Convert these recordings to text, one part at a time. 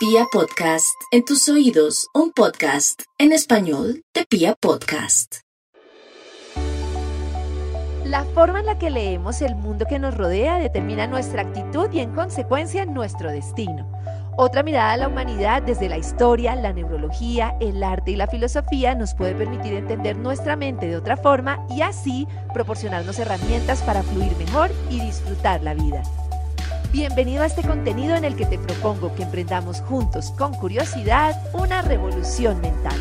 Pia Podcast, en tus oídos, un podcast en español de Pia Podcast. La forma en la que leemos el mundo que nos rodea determina nuestra actitud y en consecuencia nuestro destino. Otra mirada a la humanidad desde la historia, la neurología, el arte y la filosofía nos puede permitir entender nuestra mente de otra forma y así proporcionarnos herramientas para fluir mejor y disfrutar la vida. Bienvenido a este contenido en el que te propongo que emprendamos juntos con curiosidad una revolución mental.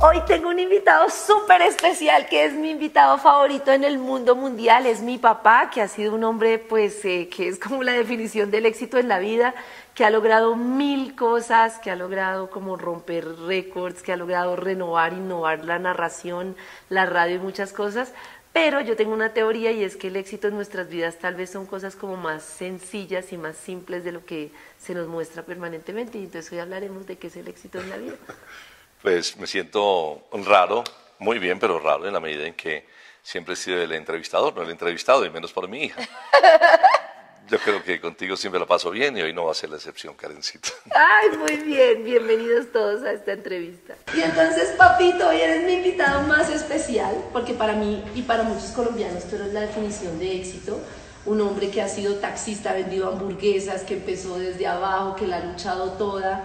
Hoy tengo un invitado súper especial que es mi invitado favorito en el mundo mundial, es mi papá, que ha sido un hombre pues eh, que es como la definición del éxito en la vida, que ha logrado mil cosas, que ha logrado como romper récords, que ha logrado renovar, innovar la narración, la radio y muchas cosas. Pero yo tengo una teoría y es que el éxito en nuestras vidas tal vez son cosas como más sencillas y más simples de lo que se nos muestra permanentemente. Y entonces hoy hablaremos de qué es el éxito en la vida. Pues me siento raro, muy bien, pero raro en la medida en que siempre he sido el entrevistador, no el entrevistado, y menos por mi hija. Yo creo que contigo siempre la paso bien y hoy no va a ser la excepción, Karencita. Ay, muy bien, bienvenidos todos a esta entrevista. Y entonces, papito, hoy eres mi invitado más especial, porque para mí y para muchos colombianos tú eres la definición de éxito. Un hombre que ha sido taxista, ha vendido hamburguesas, que empezó desde abajo, que la ha luchado toda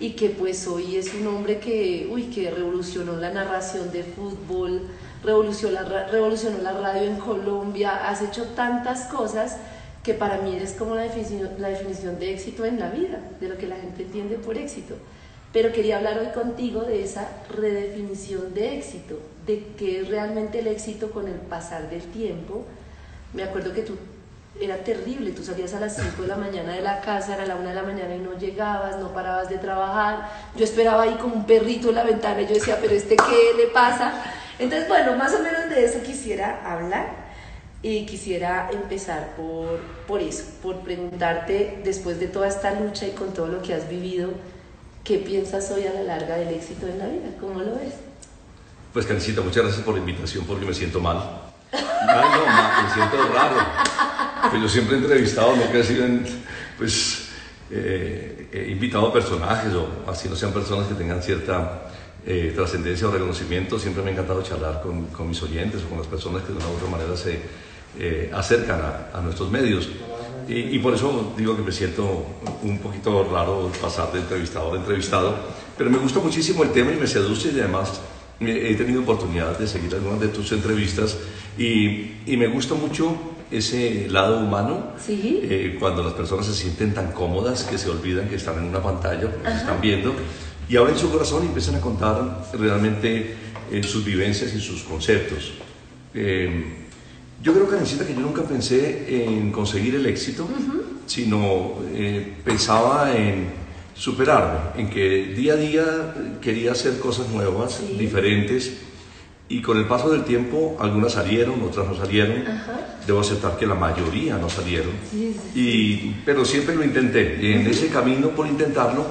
y que pues hoy es un hombre que, uy, que revolucionó la narración de fútbol, revolucionó la, revolucionó la radio en Colombia, has hecho tantas cosas que para mí eres como la definición, la definición de éxito en la vida, de lo que la gente entiende por éxito. Pero quería hablar hoy contigo de esa redefinición de éxito, de qué es realmente el éxito con el pasar del tiempo. Me acuerdo que tú era terrible, tú salías a las 5 de la mañana de la casa, era la 1 de la mañana y no llegabas, no parabas de trabajar, yo esperaba ahí como un perrito en la ventana y yo decía, pero este qué le pasa. Entonces, bueno, más o menos de eso quisiera hablar y quisiera empezar por, por eso, por preguntarte, después de toda esta lucha y con todo lo que has vivido, ¿qué piensas hoy a la larga del éxito en la vida? ¿Cómo lo ves? Pues, Cancita, muchas gracias por la invitación porque me siento mal. no, me siento raro pues yo siempre he entrevistado, no que he sido, pues, eh, he invitado a personajes o así no sean personas que tengan cierta eh, trascendencia o reconocimiento, siempre me ha encantado charlar con, con, mis oyentes o con las personas que de una u otra manera se eh, acercan a, a, nuestros medios. Y, y, por eso digo que me siento un poquito raro pasar de entrevistador a entrevistado, pero me gusta muchísimo el tema y me seduce y además he tenido oportunidad de seguir algunas de tus entrevistas y, y me gusta mucho ese lado humano, eh, cuando las personas se sienten tan cómodas que se olvidan que están en una pantalla, que se están viendo, y abren su corazón y empiezan a contar realmente eh, sus vivencias y sus conceptos. Eh, yo creo, Karencita, que yo nunca pensé en conseguir el éxito, sino pensaba en superarme, en que día a día quería hacer cosas nuevas, diferentes, y con el paso del tiempo, algunas salieron, otras no salieron. Debo aceptar que la mayoría no salieron. Y, pero siempre lo intenté. Y en ese camino, por intentarlo,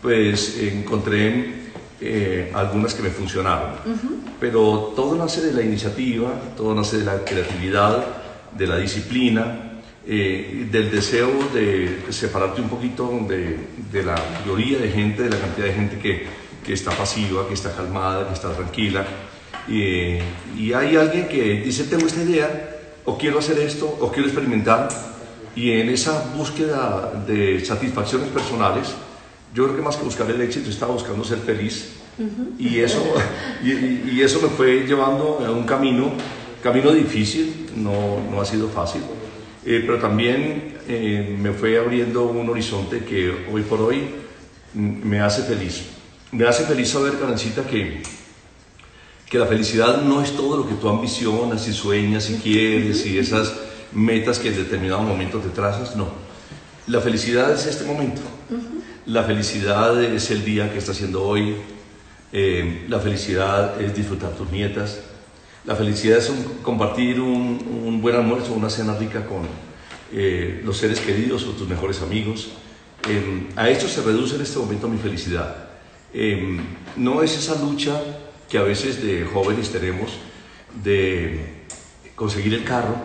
pues encontré eh, algunas que me funcionaron. Pero todo nace de la iniciativa, todo nace de la creatividad, de la disciplina, eh, del deseo de separarte un poquito de, de, la mayoría de gente, de la cantidad de gente que, que está pasiva, que está calmada, que está tranquila. Y, hay alguien que dice, tengo esta idea, o quiero hacer esto, o quiero experimentar, y en esa búsqueda de satisfacciones personales, yo creo que más que buscar el éxito, estaba buscando ser feliz. y, eso, y, eso me fue llevando a un camino, camino difícil, no, no ha sido fácil, eh, pero también eh, me fue abriendo un horizonte que hoy por hoy me hace feliz. Me hace feliz saber, Karancita, que que la felicidad no es todo lo que tú ambicionas y sueñas y quieres y esas metas que en determinado momento te trazas, no. La felicidad es este momento. La felicidad es el día que está haciendo hoy. Eh, la felicidad es disfrutar tus nietas. La felicidad es compartir un, buen almuerzo, una cena rica con eh, los seres queridos o tus mejores amigos. Eh, a esto se reduce en este momento mi felicidad. no es esa lucha que a veces de jóvenes tenemos de conseguir el carro,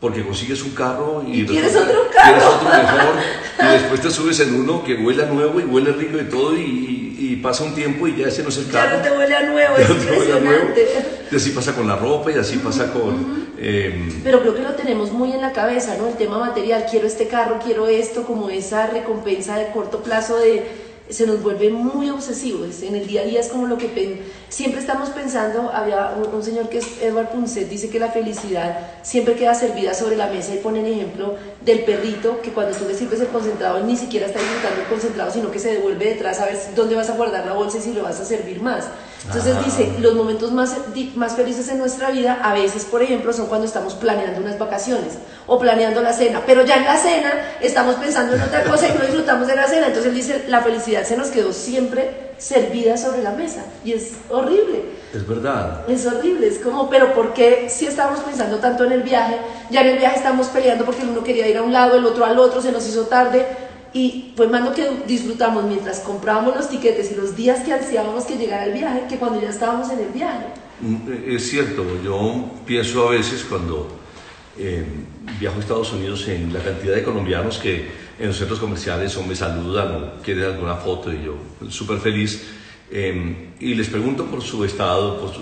porque consigues un carro y, quieres otro carro. otro mejor y después te subes en uno que huele a nuevo y huele rico y todo y, pasa un tiempo y ya ese no es el carro. Ya no te huele a nuevo, es impresionante. Y así pasa con la ropa y así pasa con... Em, Pero creo que lo tenemos muy en la cabeza, ¿no? El tema material, quiero este carro, quiero esto, como esa recompensa de corto plazo de se nos vuelve muy obsesivos. En el día a día es como lo que siempre estamos pensando. Había un, señor que es Edward Punset, dice que la felicidad siempre queda servida sobre la mesa y pone el ejemplo del perrito que cuando tú le sirves el concentrado ni siquiera está disfrutando el concentrado, sino que se devuelve detrás a ver dónde vas a guardar la bolsa y si lo vas a servir más. Entonces dice, los momentos más, más felices en nuestra vida a veces, por ejemplo, son cuando estamos planeando unas vacaciones o planeando la cena, pero ya en la cena estamos pensando en otra cosa y no disfrutamos de la cena. Entonces él dice, la felicidad se nos quedó siempre servida sobre la mesa y es horrible. Es verdad. Es horrible, es como, pero ¿por qué si estamos pensando tanto en el viaje? Ya en el viaje estamos peleando porque uno quería ir a un lado, el otro al otro, se nos hizo tarde y pues más lo que disfrutamos mientras comprábamos los tiquetes y los días que ansiábamos que llegara el viaje que cuando ya estábamos en el viaje. Mm, es cierto, yo pienso a veces cuando eh, viajo a Estados Unidos en la cantidad de colombianos que en los centros comerciales o me saludan o quieren alguna foto y yo súper feliz. Eh, y les pregunto por su estado, por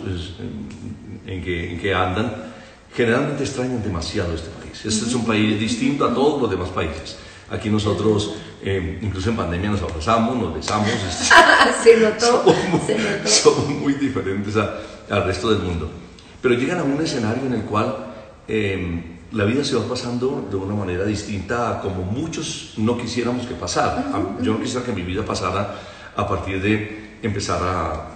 en, que, en que andan. Generalmente extrañan demasiado este país. Este es un país distinto a todos los demás países. Aquí nosotros, eh, incluso en pandemia, nos abrazamos, nos besamos. se notó, somos, muy, se notó. somos muy diferentes al resto del mundo. Pero llegan a un escenario en el cual eh, la vida se va pasando de una manera distinta a como muchos no quisiéramos que pasara. Yo no quisiera que mi vida pasara a partir de empezar a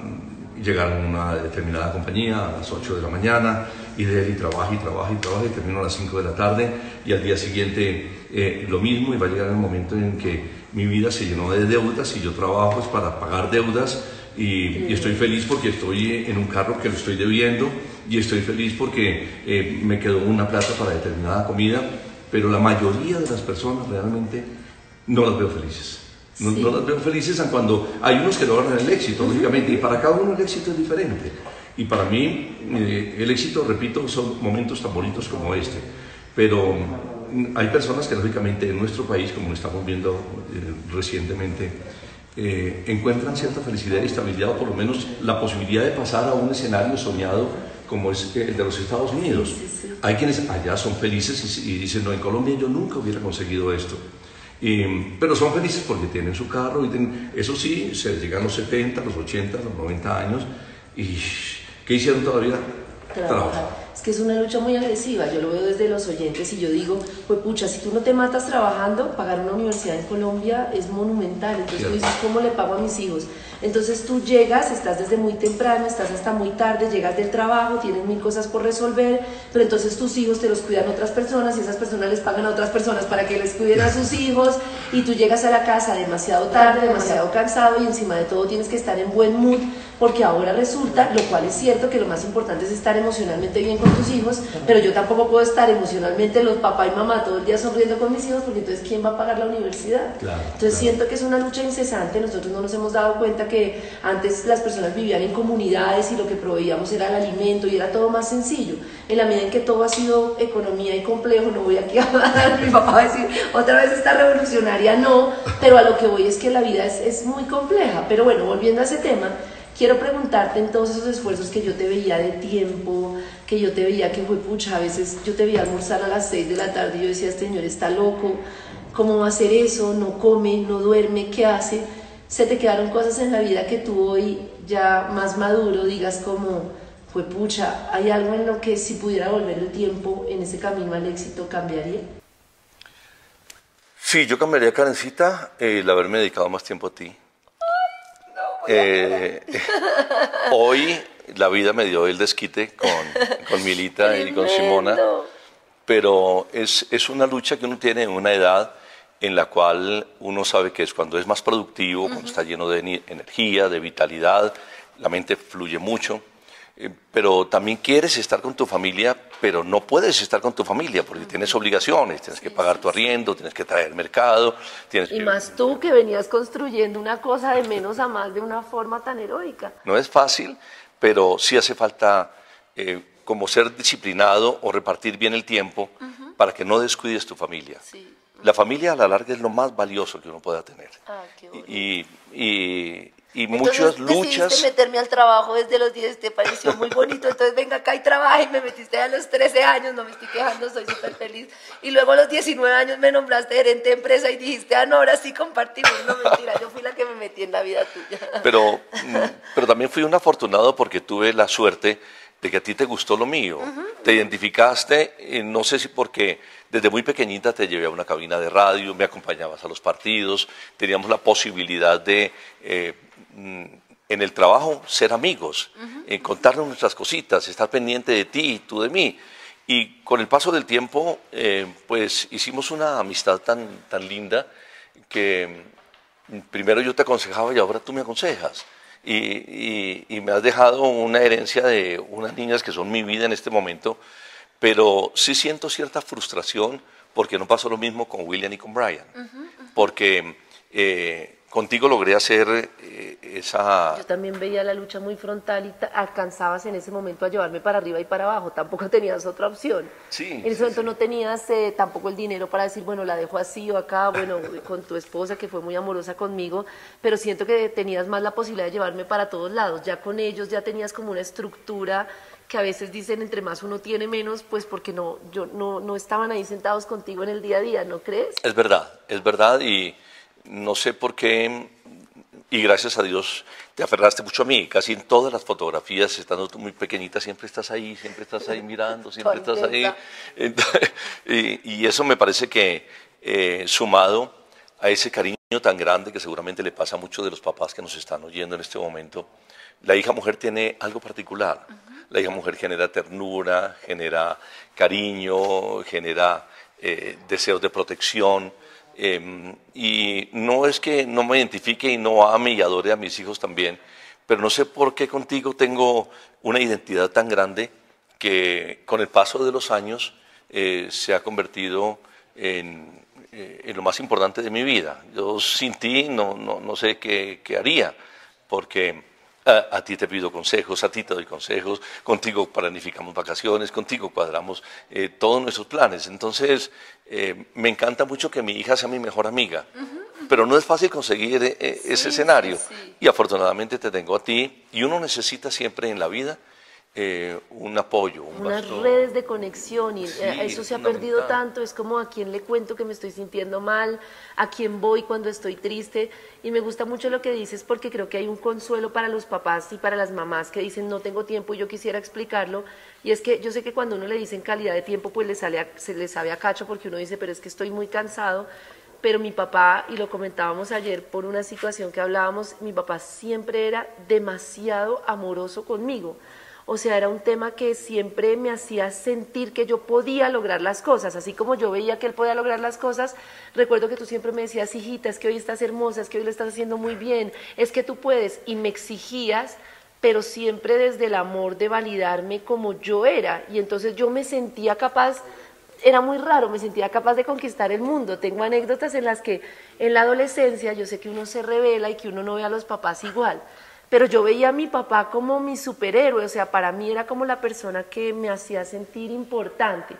llegar a una determinada compañía a las 8 de la mañana y de ahí trabaja y trabaja y trabaja y termino a las 5 de la tarde y al día siguiente eh, lo mismo y va a llegar el momento en que mi vida se llenó de deudas y yo trabajo es para pagar deudas y, estoy feliz porque estoy en un carro que lo estoy debiendo y estoy feliz porque eh, me quedó una plata para determinada comida, pero la mayoría de las personas realmente no las veo felices. No, las veo felices cuando hay unos que logran el éxito, lógicamente, y para cada uno el éxito es diferente. Y para mí, eh, el éxito, repito, son momentos tan bonitos como este. Pero hay personas que, lógicamente, en nuestro país, como estamos viendo eh, recientemente, eh, encuentran cierta felicidad y estabilidad, o por lo menos la posibilidad de pasar a un escenario soñado como es el de los Estados Unidos. Hay quienes allá son felices y, y dicen, no, en Colombia yo nunca hubiera conseguido esto pero son felices porque tienen su carro y eso sí, se llegan a los 70, los 80, los 90 años y ¿qué hicieron todavía? Trabajar que es una lucha muy agresiva. Yo lo veo desde los oyentes y yo digo, pues pucha, si tú no te matas trabajando, pagar una universidad en Colombia es monumental. Entonces tú dices, ¿cómo le pago a mis hijos? Entonces tú llegas, estás desde muy temprano, estás hasta muy tarde, llegas del trabajo, tienes mil cosas por resolver, pero entonces tus hijos te los cuidan otras personas y esas personas les pagan a otras personas para que les cuiden a sus hijos y tú llegas a la casa demasiado tarde, demasiado cansado y encima de todo tienes que estar en buen mood porque ahora resulta, lo cual es cierto que lo más importante es estar emocionalmente bien con tus hijos, pero yo tampoco puedo estar emocionalmente los papá y mamá todo el día sonriendo con mis hijos, porque entonces ¿quién va a pagar la universidad? entonces siento que es una lucha incesante, nosotros no nos hemos dado cuenta que antes las personas vivían en comunidades y lo que proveíamos era el alimento y era todo más sencillo. En la medida en que todo ha sido economía y complejo, no voy aquí a hablar, mi papá va a decir, otra vez está revolucionaria, no, pero a lo que voy es que la vida es, es muy compleja. Pero bueno, volviendo a ese tema, Quiero preguntarte en todos esos esfuerzos que yo te veía de tiempo, que yo te veía que fue pucha, a veces yo te veía almorzar a las 6 de la tarde y yo decía, este señor está loco, ¿cómo va a hacer eso? No come, no duerme, ¿qué hace? Se te quedaron cosas en la vida que tú hoy ya más maduro digas como, fue pucha, ¿hay algo en lo que si pudiera volver el tiempo en ese camino al éxito cambiaría? Sí, yo cambiaría, Karencita, el haberme dedicado más tiempo a ti eh, hoy la vida me dio el desquite con, con Milita y con Simona, pero es, es, una lucha que uno tiene en una edad en la cual uno sabe que es cuando es más productivo, cuando está lleno de energía, de vitalidad, la mente fluye mucho. Eh, pero también quieres estar con tu familia, pero no puedes estar con tu familia porque tienes obligaciones, tienes que pagar tu arriendo, tienes que traer mercado. Tienes y más tú que venías construyendo una cosa de menos a más de una forma tan heroica. No es fácil, pero sí hace falta eh, como ser disciplinado o repartir bien el tiempo para que no descuides tu familia. la familia a la larga es lo más valioso que uno pueda tener. Ah, qué y, y, y Entonces, muchas luchas. Decidiste meterme al trabajo desde los 10, te pareció muy bonito. Entonces, venga acá y trabaja y me metiste a los 13 años, no me estoy quejando, soy súper feliz. Y luego a los 19 años me nombraste gerente de empresa y dijiste, ah, no, ahora sí compartimos. No, mentira, yo fui la que me metí en la vida tuya. Pero, mm, pero también fui un afortunado porque tuve la suerte de que a ti te gustó lo mío. Te identificaste, eh, no sé si porque desde muy pequeñita te llevé a una cabina de radio, me acompañabas a los partidos, teníamos la posibilidad de, eh, en el trabajo, ser amigos, eh, contarnos nuestras cositas, estar pendiente de ti y tú de mí. Y con el paso del tiempo, eh, pues hicimos una amistad tan, tan linda que mm, primero yo te aconsejaba y ahora tú me aconsejas. Y, y- y me has dejado una herencia de unas niñas que son mi vida en este momento, pero sí siento cierta frustración porque no pasó lo mismo con William y con Brian. Porque eh, contigo logré hacer eh, esa... Yo también veía la lucha muy frontal y alcanzabas en ese momento a llevarme para arriba y para abajo, tampoco tenías otra opción. Sí, En ese sí, momento sí. no tenías eh, tampoco el dinero para decir, bueno, la dejo así o acá, bueno, con tu esposa que fue muy amorosa conmigo, pero siento que tenías más la posibilidad de llevarme para todos lados. Ya con ellos ya tenías como una estructura que a veces dicen entre más uno tiene menos, pues porque no, yo, no, no estaban ahí sentados contigo en el día a día, ¿no crees? Es verdad, es verdad y no sé por qué, y gracias a Dios te aferraste mucho a mí, casi en todas las fotografías, estando tú muy pequeñita, siempre estás ahí, siempre estás ahí mirando, siempre estás ahí. Contenta. Entonces, y, y eso me parece que eh, sumado a ese cariño tan grande que seguramente le pasa a muchos de los papás que nos están oyendo en este momento, la hija mujer tiene algo particular. La hija mujer genera ternura, genera cariño, genera eh, deseos de protección. Eh, y no es que no me identifique y no ame y adore a mis hijos también, pero no sé por qué contigo tengo una identidad tan grande que con el paso de los años eh, se ha convertido en, eh, en lo más importante de mi vida. Yo sin ti no, no, no sé qué, qué haría, porque a, ti te pido consejos, a ti te doy consejos, contigo planificamos vacaciones, contigo cuadramos eh, todos nuestros planes. Entonces, eh, me encanta mucho que mi hija sea mi mejor amiga, pero no es fácil conseguir eh, ese escenario. sí. Y afortunadamente te tengo a ti, y uno necesita siempre en la vida eh, un apoyo, un unas bastón. redes de conexión y eh, Sí, eso es se ha perdido tanto, es como a quién le cuento que me estoy sintiendo mal, a quién voy cuando estoy triste y me gusta mucho lo que dices porque creo que hay un consuelo para los papás y para las mamás que dicen no tengo tiempo y yo quisiera explicarlo y es que yo sé que cuando uno le dicen calidad de tiempo pues le sale a- se le sabe a cacho porque uno dice pero es que estoy muy cansado pero mi papá, y lo comentábamos ayer por una situación que hablábamos, mi papá siempre era demasiado amoroso conmigo. O sea, era un tema que siempre me hacía sentir que yo podía lograr las cosas, así como yo veía que él podía lograr las cosas. Recuerdo que tú siempre me decías, hijita, es que hoy estás hermosa, es que hoy lo estás haciendo muy bien, es que tú puedes, y me exigías, pero siempre desde el amor de validarme como yo era. Y entonces yo me sentía capaz era muy raro, me sentía capaz de conquistar el mundo. Tengo anécdotas en las que en la adolescencia yo sé que uno se revela y que uno no ve a los papás igual, pero yo veía a mi papá como mi superhéroe, o sea, para mí era como la persona que me hacía sentir importante.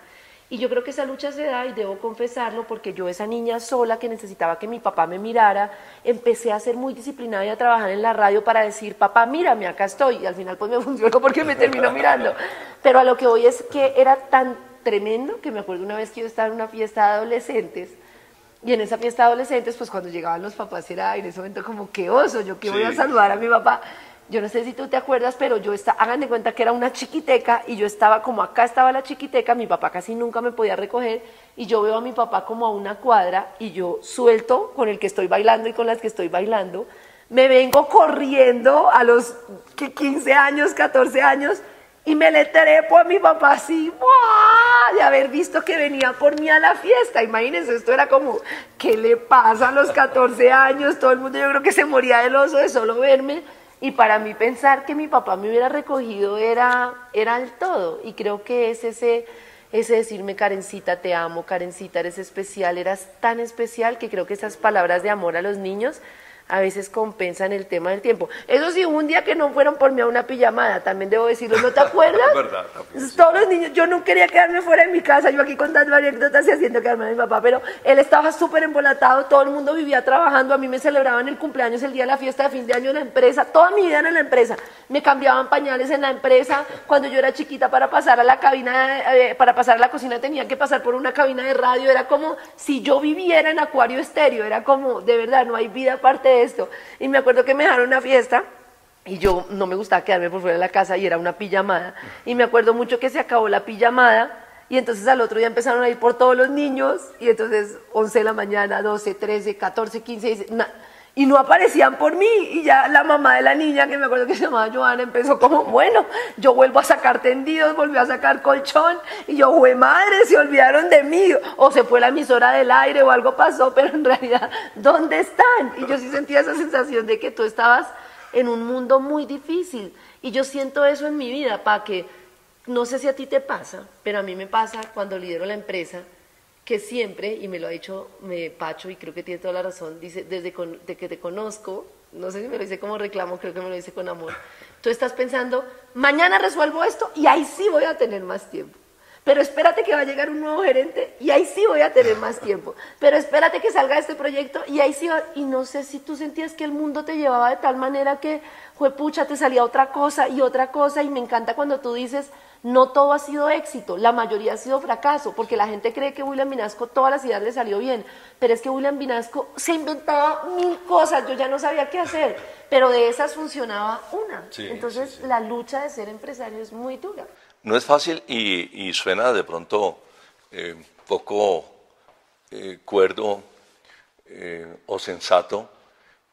Y yo creo que esa lucha se da, y debo confesarlo, porque yo, esa niña sola que necesitaba que mi papá me mirara, empecé a ser muy disciplinada y a trabajar en la radio para decir, papá, mírame, acá estoy. Y al final pues me funcionó porque me terminó mirando. Pero a lo que voy es que era tan tremendo que me acuerdo una vez que yo estaba en una fiesta de adolescentes, y en esa fiesta de adolescentes, pues cuando llegaban los papás era en ese momento como, qué oso, yo que voy a saludar a mi papá. Yo no sé si tú te acuerdas, pero yo estaba, hagan de cuenta que era una chiquiteca y yo estaba como acá estaba la chiquiteca, mi papá casi nunca me podía recoger y yo veo a mi papá como a una cuadra y yo suelto con el que estoy bailando y con las que estoy bailando, me vengo corriendo a los que 15 años, 14 años y me le trepo a mi papá así, ¡buah! de haber visto que venía por mí a la fiesta. Imagínense, esto era como, ¿qué le pasa a los 14 años? Todo el mundo yo creo que se moría del oso de solo verme. Y para mí pensar que mi papá me hubiera recogido era, era el todo. Y creo que es ese, ese decirme, Karencita, te amo, Karencita, eres especial, eras tan especial que creo que esas palabras de amor a los niños a veces compensan el tema del tiempo. Eso sí, un día que no fueron por mí a una pijamada, también debo decirlo, ¿no te acuerdas? Es verdad, Todos los niños, yo no quería quedarme fuera de mi casa, yo aquí contando anécdotas y haciendo quedarme a mi papá, pero él estaba súper embolatado, todo el mundo vivía trabajando, a mí me celebraban el cumpleaños, el día de la fiesta de fin de año en la empresa, toda mi vida en la empresa, me cambiaban pañales en la empresa, cuando yo era chiquita para pasar a la cabina, eh, para pasar a la cocina tenía que pasar por una cabina de radio, era como si yo viviera en acuario estéreo, era como, de verdad, no hay vida aparte de esto. Y me acuerdo que me dejaron una fiesta y yo no me gustaba quedarme por fuera de la casa y era una pijamada. Y me acuerdo mucho que se acabó la pijamada y entonces al otro día empezaron a ir por todos los niños y entonces 11 de la mañana, 12, 13, 14, 15, 16, y no aparecían por mí. Y ya la mamá de la niña, que me acuerdo que se llamaba Joana, empezó como, bueno, yo vuelvo a sacar tendidos, volvió a sacar colchón. Y yo, fue madre, se olvidaron de mí. O se fue la emisora del aire o algo pasó, pero en realidad, ¿dónde están? Y yo sí sentía esa sensación de que tú estabas en un mundo muy difícil. Y yo siento eso en mi vida, para que, no sé si a ti te pasa, pero a mí me pasa cuando lidero la empresa que siempre, y me lo ha dicho me, Pacho, y creo que tiene toda la razón, dice, desde que te conozco, no sé si me lo dice como reclamo, creo que me lo dice con amor, tú estás pensando, mañana resuelvo esto y ahí sí voy a tener más tiempo. Pero espérate que va a llegar un nuevo gerente y ahí sí voy a tener más tiempo. Pero espérate que salga este proyecto y ahí sí va... Y no sé si tú sentías que el mundo te llevaba de tal manera que, fue pucha, te salía otra cosa y otra cosa. Y me encanta cuando tú dices, no todo ha sido éxito, la mayoría ha sido fracaso, porque la gente cree que William Vinasco todas las ideas le salió bien, pero es que William Vinasco se inventaba mil cosas, yo ya no sabía qué hacer, pero de esas funcionaba una. Entonces la lucha de ser empresario es muy dura. No es fácil y, suena de pronto eh, poco eh, cuerdo eh, o sensato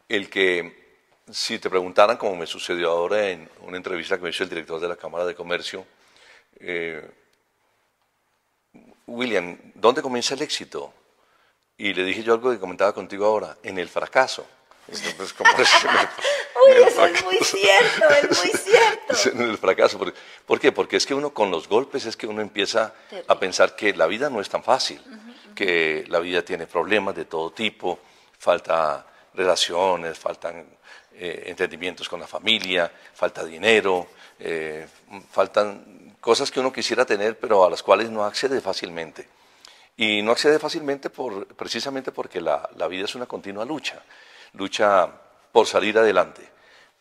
el que si te preguntaran, como me sucedió ahora en una entrevista que me hizo el director de la Cámara de Comercio, eh, William, ¿dónde comienza el éxito? Y le dije yo algo que comentaba contigo ahora, en el fracaso. Entonces, Uy, eso es muy cierto, es muy cierto. en el fracaso. ¿Por, qué? Porque es que uno con los golpes es que uno empieza a pensar que la vida no es tan fácil, que la vida tiene problemas de todo tipo, falta relaciones, faltan eh, entendimientos con la familia, falta dinero, eh, faltan cosas que uno quisiera tener, pero a las cuales no accede fácilmente. Y no accede fácilmente por, precisamente porque la, vida es una continua lucha, lucha por salir adelante.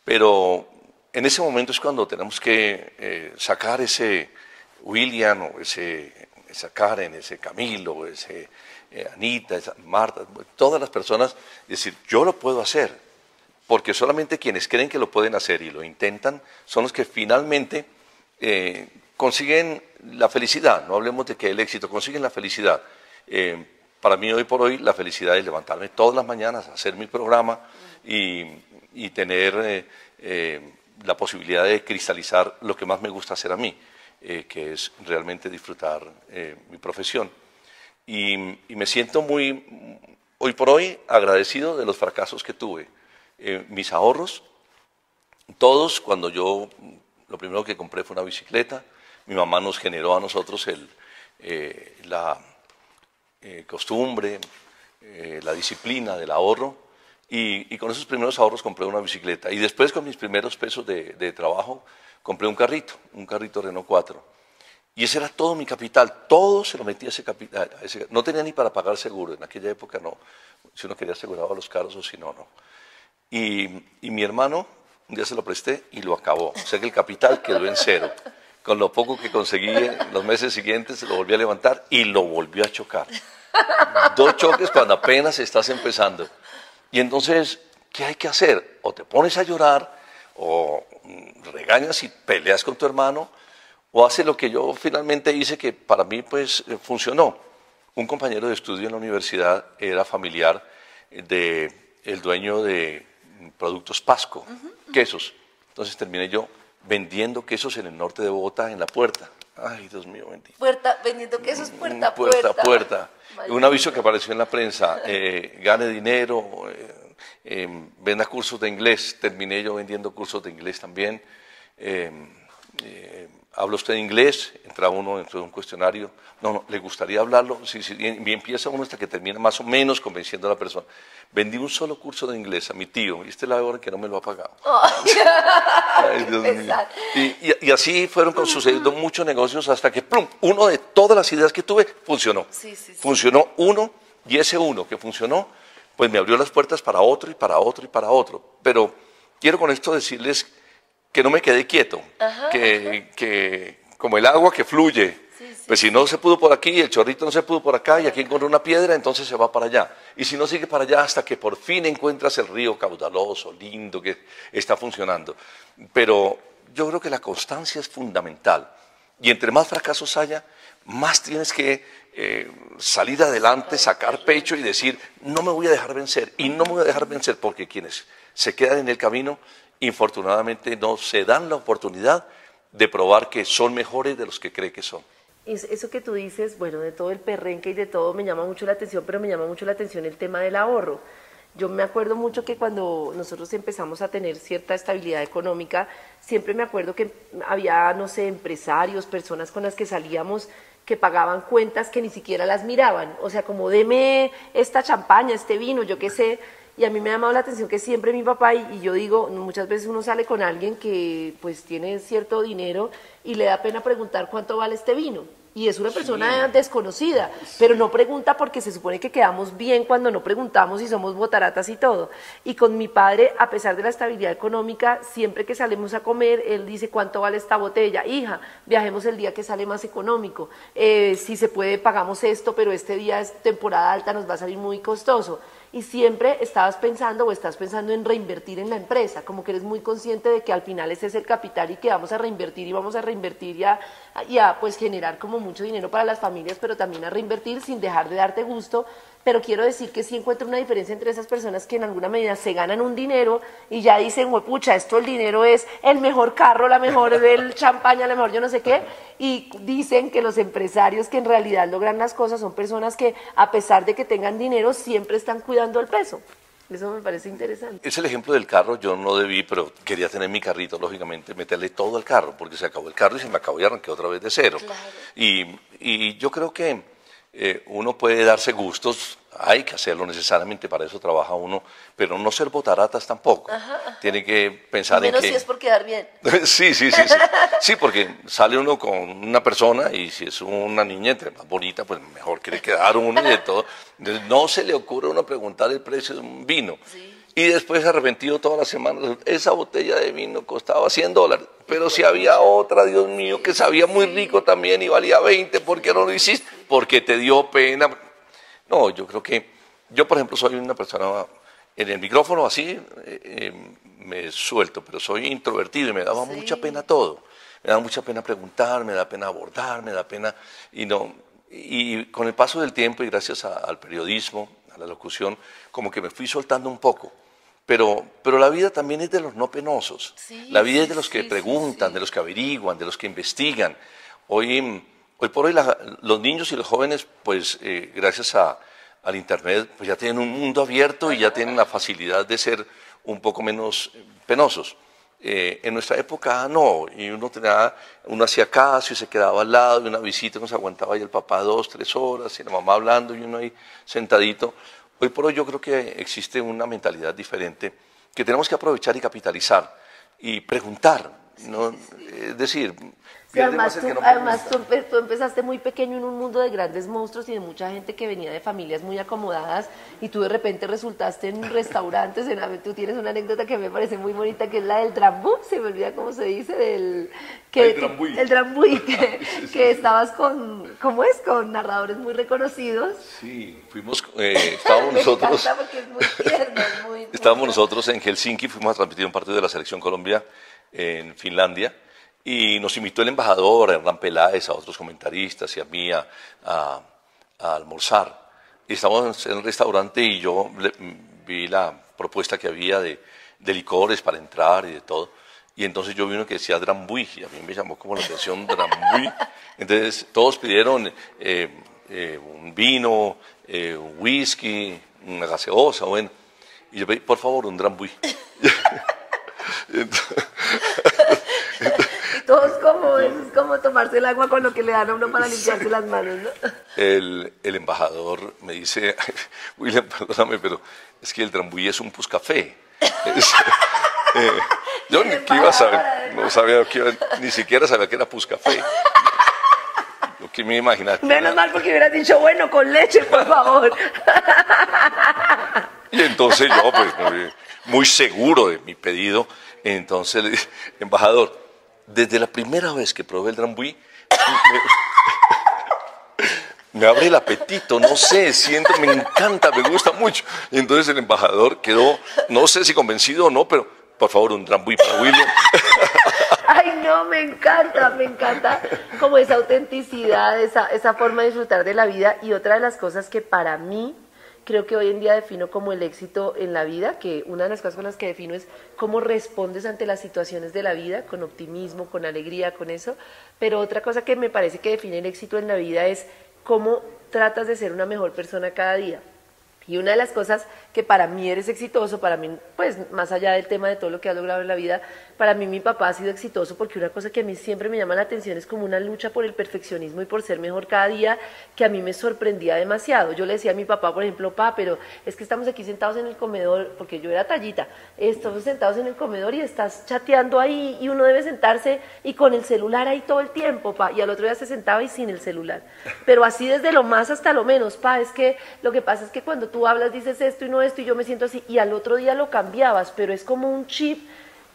Pero en ese momento es cuando tenemos que eh, sacar ese William o ese, esa Karen, ese Camilo, ese eh, Anita, esa Marta, todas las personas, decir, yo lo puedo hacer, porque solamente quienes creen que lo pueden hacer y lo intentan son los que finalmente eh, consiguen la felicidad, no hablemos de que el éxito, consiguen la felicidad. Eh, para mí hoy por hoy la felicidad es levantarme todas las mañanas, hacer mi programa y, tener eh, eh, la posibilidad de cristalizar lo que más me gusta hacer a mí, que es realmente disfrutar mi profesión. Y, y, me siento muy, hoy por hoy, agradecido de los fracasos que tuve. mis ahorros, todos, cuando yo, lo primero que compré fue una bicicleta, mi mamá nos generó a nosotros eh, la eh, costumbre, eh, la disciplina del ahorro y, con esos primeros ahorros compré una bicicleta y después con mis primeros pesos de, trabajo compré un carrito, un carrito Renault 4. Y ese era todo mi capital, todo se lo metía a ese capital. no tenía ni para pagar seguro, en aquella época no, si uno quería asegurar a los carros o si no, no. Y, y mi hermano, un día se lo presté y lo acabó. O sea que el capital quedó en cero con lo poco que conseguí en los meses siguientes, lo volví a levantar y lo volvió a chocar. Dos choques cuando apenas estás empezando. Y entonces, ¿qué hay que hacer? O te pones a llorar, o regañas y peleas con tu hermano, o haces lo que yo finalmente hice que para mí pues funcionó. Un compañero de estudio en la universidad era familiar del el dueño de productos Pasco, quesos. Entonces terminé yo vendiendo quesos en el norte de Bogotá, en la puerta. Ay, Dios mío, bendito. Puerta, vendiendo quesos puerta a puerta. Puerta puerta. Un aviso que apareció en la prensa, eh, gane dinero, eh, eh, venda cursos de inglés. Terminé yo vendiendo cursos de inglés también. ¿Habla usted inglés? Entra uno dentro de un cuestionario. No, no, ¿le gustaría hablarlo? Sí, sí, y empieza uno hasta que termina más o menos convenciendo a la persona. Vendí un solo curso de inglés a mi tío y este la hora que no me lo ha pagado. Ay, Dios mío. Y, y- y así fueron sucediendo muchos negocios hasta que ¡plum! uno de todas las ideas que tuve funcionó. Sí, sí, sí. Funcionó uno y ese uno que funcionó, pues me abrió las puertas para otro y para otro y para otro. Pero quiero con esto decirles que no me quedé quieto, que, que como el agua que fluye, pues si no se pudo por aquí, el chorrito no se pudo por acá y aquí encontró una piedra, entonces se va para allá. Y si no sigue para allá hasta que por fin encuentras el río caudaloso, lindo, que está funcionando. Pero yo creo que la constancia es fundamental. Y entre más fracasos haya, más tienes que eh, salir adelante, sacar pecho y decir, no me voy a dejar vencer. Y no me voy a dejar vencer porque quienes se quedan en el camino, infortunadamente no se dan la oportunidad de probar que son mejores de los que cree que son. Es- Eso que tú dices, bueno, de todo el perrenque y de todo me llama mucho la atención, pero me llama mucho la atención el tema del ahorro. Yo me acuerdo mucho que cuando nosotros empezamos a tener cierta estabilidad económica, siempre me acuerdo que había, no sé, empresarios, personas con las que salíamos que pagaban cuentas que ni siquiera las miraban. O sea, como deme esta champaña, este vino, yo qué sé. Y a mí me ha llamado la atención que siempre mi papá, y, y yo digo, muchas veces uno sale con alguien que pues tiene cierto dinero y le da pena preguntar cuánto vale este vino. Y es una persona desconocida, pero no pregunta porque se supone que quedamos bien cuando no preguntamos y somos botaratas y todo. Y con mi padre, a pesar de la estabilidad económica, siempre que salimos a comer, él dice cuánto vale esta botella. Hija, viajemos el día que sale más económico. Eh, si se puede, pagamos esto, pero este día es temporada alta, nos va a salir muy costoso y siempre estabas pensando o estás pensando en reinvertir en la empresa, como que eres muy consciente de que al final ese es el capital y que vamos a reinvertir y vamos a reinvertir y a, y a, pues generar como mucho dinero para las familias, pero también a reinvertir sin dejar de darte gusto. Pero quiero decir que sí encuentro una diferencia entre esas personas que en alguna medida se ganan un dinero y ya dicen, pucha, esto el dinero es el mejor carro, la mejor del champaña, la mejor yo no sé qué, y dicen que los empresarios que en realidad logran las cosas son personas que a pesar de que tengan dinero siempre están cuidando el peso. Eso me parece interesante. Es el ejemplo del carro, yo no debí, pero quería tener mi carrito, lógicamente, meterle todo al carro, porque se acabó el carro y se me acabó y arranqué otra vez de cero. Y, y yo creo que eh, uno puede darse gustos, hay que hacerlo necesariamente, para eso trabaja uno, pero no ser botaratas tampoco. Tiene que pensar Menos en que... si es por quedar bien. Sí, sí, sí, sí. Sí, porque sale uno con una persona y si es una niña entre más bonita, pues mejor quiere quedar uno y de todo. Entonces, no se le ocurre a uno preguntar el precio de un vino. Y después arrepentido toda la semana, esa botella de vino costaba 100 dólares, pero si había otra, Dios mío, que sabía muy rico también y valía 20, ¿por qué no lo hiciste? Porque te dio pena. No, yo creo que yo, por ejemplo, soy una persona en el micrófono así, eh, eh, me suelto, pero soy introvertido y me daba mucha pena todo. Me da mucha pena preguntar, me da pena abordar, me da pena y no. Y con el paso del tiempo y gracias a- al periodismo, a la locución, como que me fui soltando un poco. Pero, pero la vida también es de los no penosos. Sí, la vida es de los que sí, preguntan, sí. de los que averiguan, de los que investigan. Hoy, hoy por hoy la- los niños y los jóvenes, pues eh, gracias a- al Internet, pues ya tienen un mundo abierto y ya tienen la facilidad de ser un poco menos eh, penosos. Eh, en nuestra época no, y uno, tenía, uno hacía caso y se quedaba al lado y una visita, uno se aguantaba ahí el papá dos, tres horas y la mamá hablando y uno ahí sentadito. Hoy por hoy yo creo que existe una mentalidad diferente que tenemos que aprovechar y capitalizar y preguntar, ¿no? es decir, Sí, además, tú, que no además tú, tú empezaste muy pequeño en un mundo de grandes monstruos y de mucha gente que venía de familias muy acomodadas y tú de repente resultaste en restaurantes. En, tú tienes una anécdota que me parece muy bonita que es la del drambú, se me olvida cómo se dice, del... Que, El drambuí. el drambuí, que, que estabas con, ¿cómo es? Con narradores muy reconocidos. Sí, fuimos, eh, estábamos nosotros... es muy tierno, es muy- Estábamos muy- nosotros en Helsinki, fuimos a transmitir un partido de la Selección Colombia en Finlandia y nos invitó el embajador, Hernán Peláez, a otros comentaristas y a mí a, a- a almorzar. Estábamos en el restaurante y yo le- vi la propuesta que había de, de licores para entrar y de todo. Y entonces yo vi uno que decía Drambuí y a mí me llamó como la atención Drambuí. Entonces todos pidieron eh, eh, un vino, eh, un whisky, una gaseosa, bueno. Y yo pedí, por favor, un drambuí. Y todos como, es como tomarse el agua con lo que le dan a uno para limpiarse las manos, ¿no? El, el embajador me dice, William, perdóname, pero es que el Drambuí es un puscafé. Eh, yo ni que iba a saber, no sabía que iba, ni siquiera sabía que era puscafé. Lo que me imaginaba. Menos mal porque hubieras dicho, bueno, con leche, por favor. Y entonces yo, pues, muy, muy seguro de mi pedido, entonces le dije, embajador, desde la primera vez que probé el drambuí, me, abre el apetito, no sé, siento, me encanta, me gusta mucho. Entonces el embajador quedó, no sé si convencido o no, pero por favor, un drambuí para William. Ay, no, me encanta, me encanta como esa autenticidad, esa, esa forma de disfrutar de la vida. Y otra de las cosas que para mí creo que hoy en día defino como el éxito en la vida, que una de las cosas con las que defino es cómo respondes ante las situaciones de la vida, con optimismo, con alegría, con eso. Pero otra cosa que me parece que define el éxito en la vida es cómo tratas de ser una mejor persona cada día. Y una de las cosas que para mí eres exitoso, para mí, pues más allá del tema de todo lo que has logrado en la vida, para mí mi papá ha sido exitoso porque una cosa que a mí siempre me llama la atención es como una lucha por el perfeccionismo y por ser mejor cada día que a mí me sorprendía demasiado. Yo le decía a mi papá, por ejemplo, pa, pero es que estamos aquí sentados en el comedor, porque yo era tallita, estamos sentados en el comedor y estás chateando ahí y uno debe sentarse y con el celular ahí todo el tiempo, pa, y al otro día se sentaba y sin el celular. Pero así desde lo más hasta lo menos, pa, es que lo que pasa es que cuando tú hablas dices esto y no esto y yo me siento así y al otro día lo cambiabas, pero es como un chip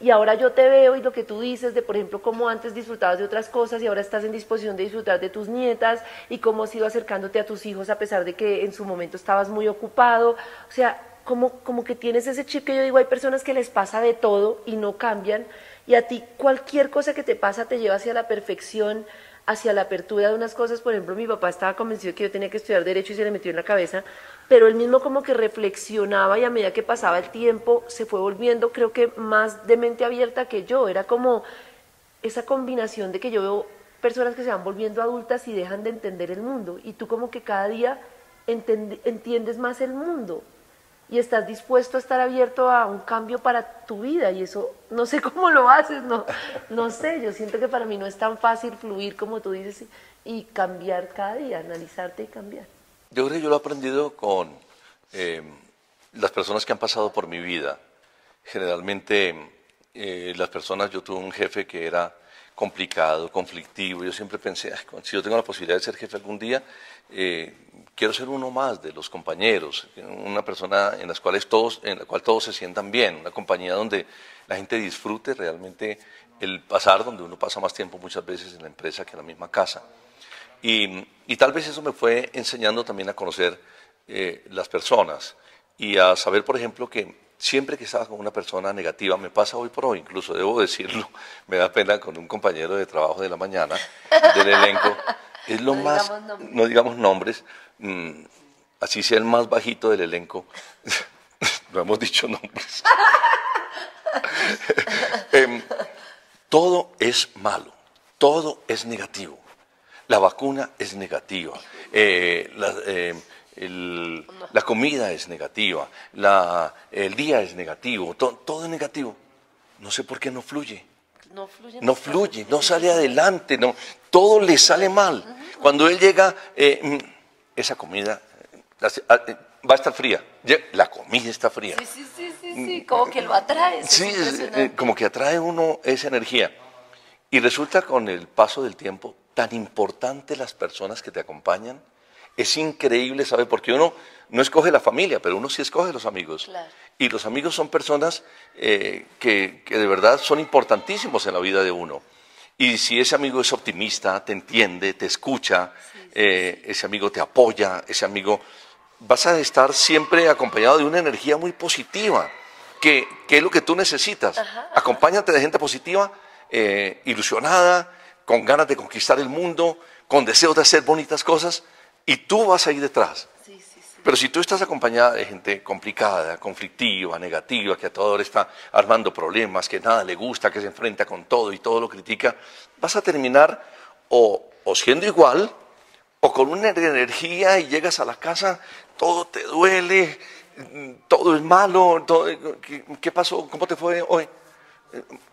y ahora yo te veo y lo que tú dices de, por ejemplo, cómo antes disfrutabas de otras cosas y ahora estás en disposición de disfrutar de tus nietas y cómo has ido acercándote a tus hijos a pesar de que en su momento estabas muy ocupado. O sea, como, como que tienes ese chip que yo digo, hay personas que les pasa de todo y no cambian y a ti cualquier cosa que te pasa te lleva hacia la perfección, hacia la apertura de unas cosas. Por ejemplo, mi papá estaba convencido que yo tenía que estudiar derecho y se le metió en la cabeza, pero él mismo como que reflexionaba y a medida que pasaba el tiempo se fue volviendo, creo que más de mente abierta que yo. Era como esa combinación de que yo veo personas que se van volviendo adultas y dejan de entender el mundo y tú como que cada día entiendes más el mundo y estás dispuesto a estar abierto a un cambio para tu vida y eso no sé cómo lo haces, no, no sé, yo siento que para mí no es tan fácil fluir como tú dices y, cambiar cada día, analizarte y cambiar. Yo creo que yo lo he aprendido con eh, las personas que han pasado por mi vida. Generalmente eh, las personas, yo tuve un jefe que era complicado, conflictivo. Yo siempre pensé, si yo tengo la posibilidad de ser jefe algún día, eh, quiero ser uno más de los compañeros, una persona en, todos, en la cual todos se sientan bien, una compañía donde la gente disfrute realmente el pasar, donde uno pasa más tiempo muchas veces en la empresa que en la misma casa. Y, y tal vez eso me fue enseñando también a conocer eh, las personas y a saber, por ejemplo, que siempre que estaba con una persona negativa, me pasa hoy por hoy, incluso debo decirlo, me da pena con un compañero de trabajo de la mañana del elenco, es lo más, no digamos nombres, mm, así sea el más bajito del elenco, no hemos dicho nombres. Em, todo es malo, todo es negativo. La vacuna es negativa. Eh, la, la comida es negativa, el día es negativo, todo es negativo. No sé por qué no fluye. No fluye, no, fluye, no sale adelante, no, todo le sale mal. Cuando él llega, eh, mm, esa comida ah, eh, va a estar fría. La comida está fría. Sí, sí, sí, sí, como que lo atrae. Sí, eh, como que atrae uno esa energía. Y resulta con el paso del tiempo tan importante las personas que te acompañan, es increíble, ¿sabe? Porque uno no escoge la familia, pero uno sí escoge los amigos. Y los amigos son personas eh, que, de verdad son importantísimos en la vida de uno. Y si ese amigo es optimista, te entiende, te escucha, eh, ese amigo te apoya, ese amigo, vas a estar siempre acompañado de una energía muy positiva, que, es lo que tú necesitas. Acompáñate de gente positiva, eh, ilusionada, con ganas de conquistar el mundo, con deseos de hacer bonitas cosas y tú vas a ir detrás. Pero si tú estás acompañada de gente complicada, conflictiva, negativa, que a toda hora está armando problemas, que nada le gusta, que se enfrenta con todo y todo lo critica, vas a terminar o, siendo igual o con una energía y llegas a la casa, todo te duele, todo es malo, ¿qué, pasó? ¿Cómo te fue hoy?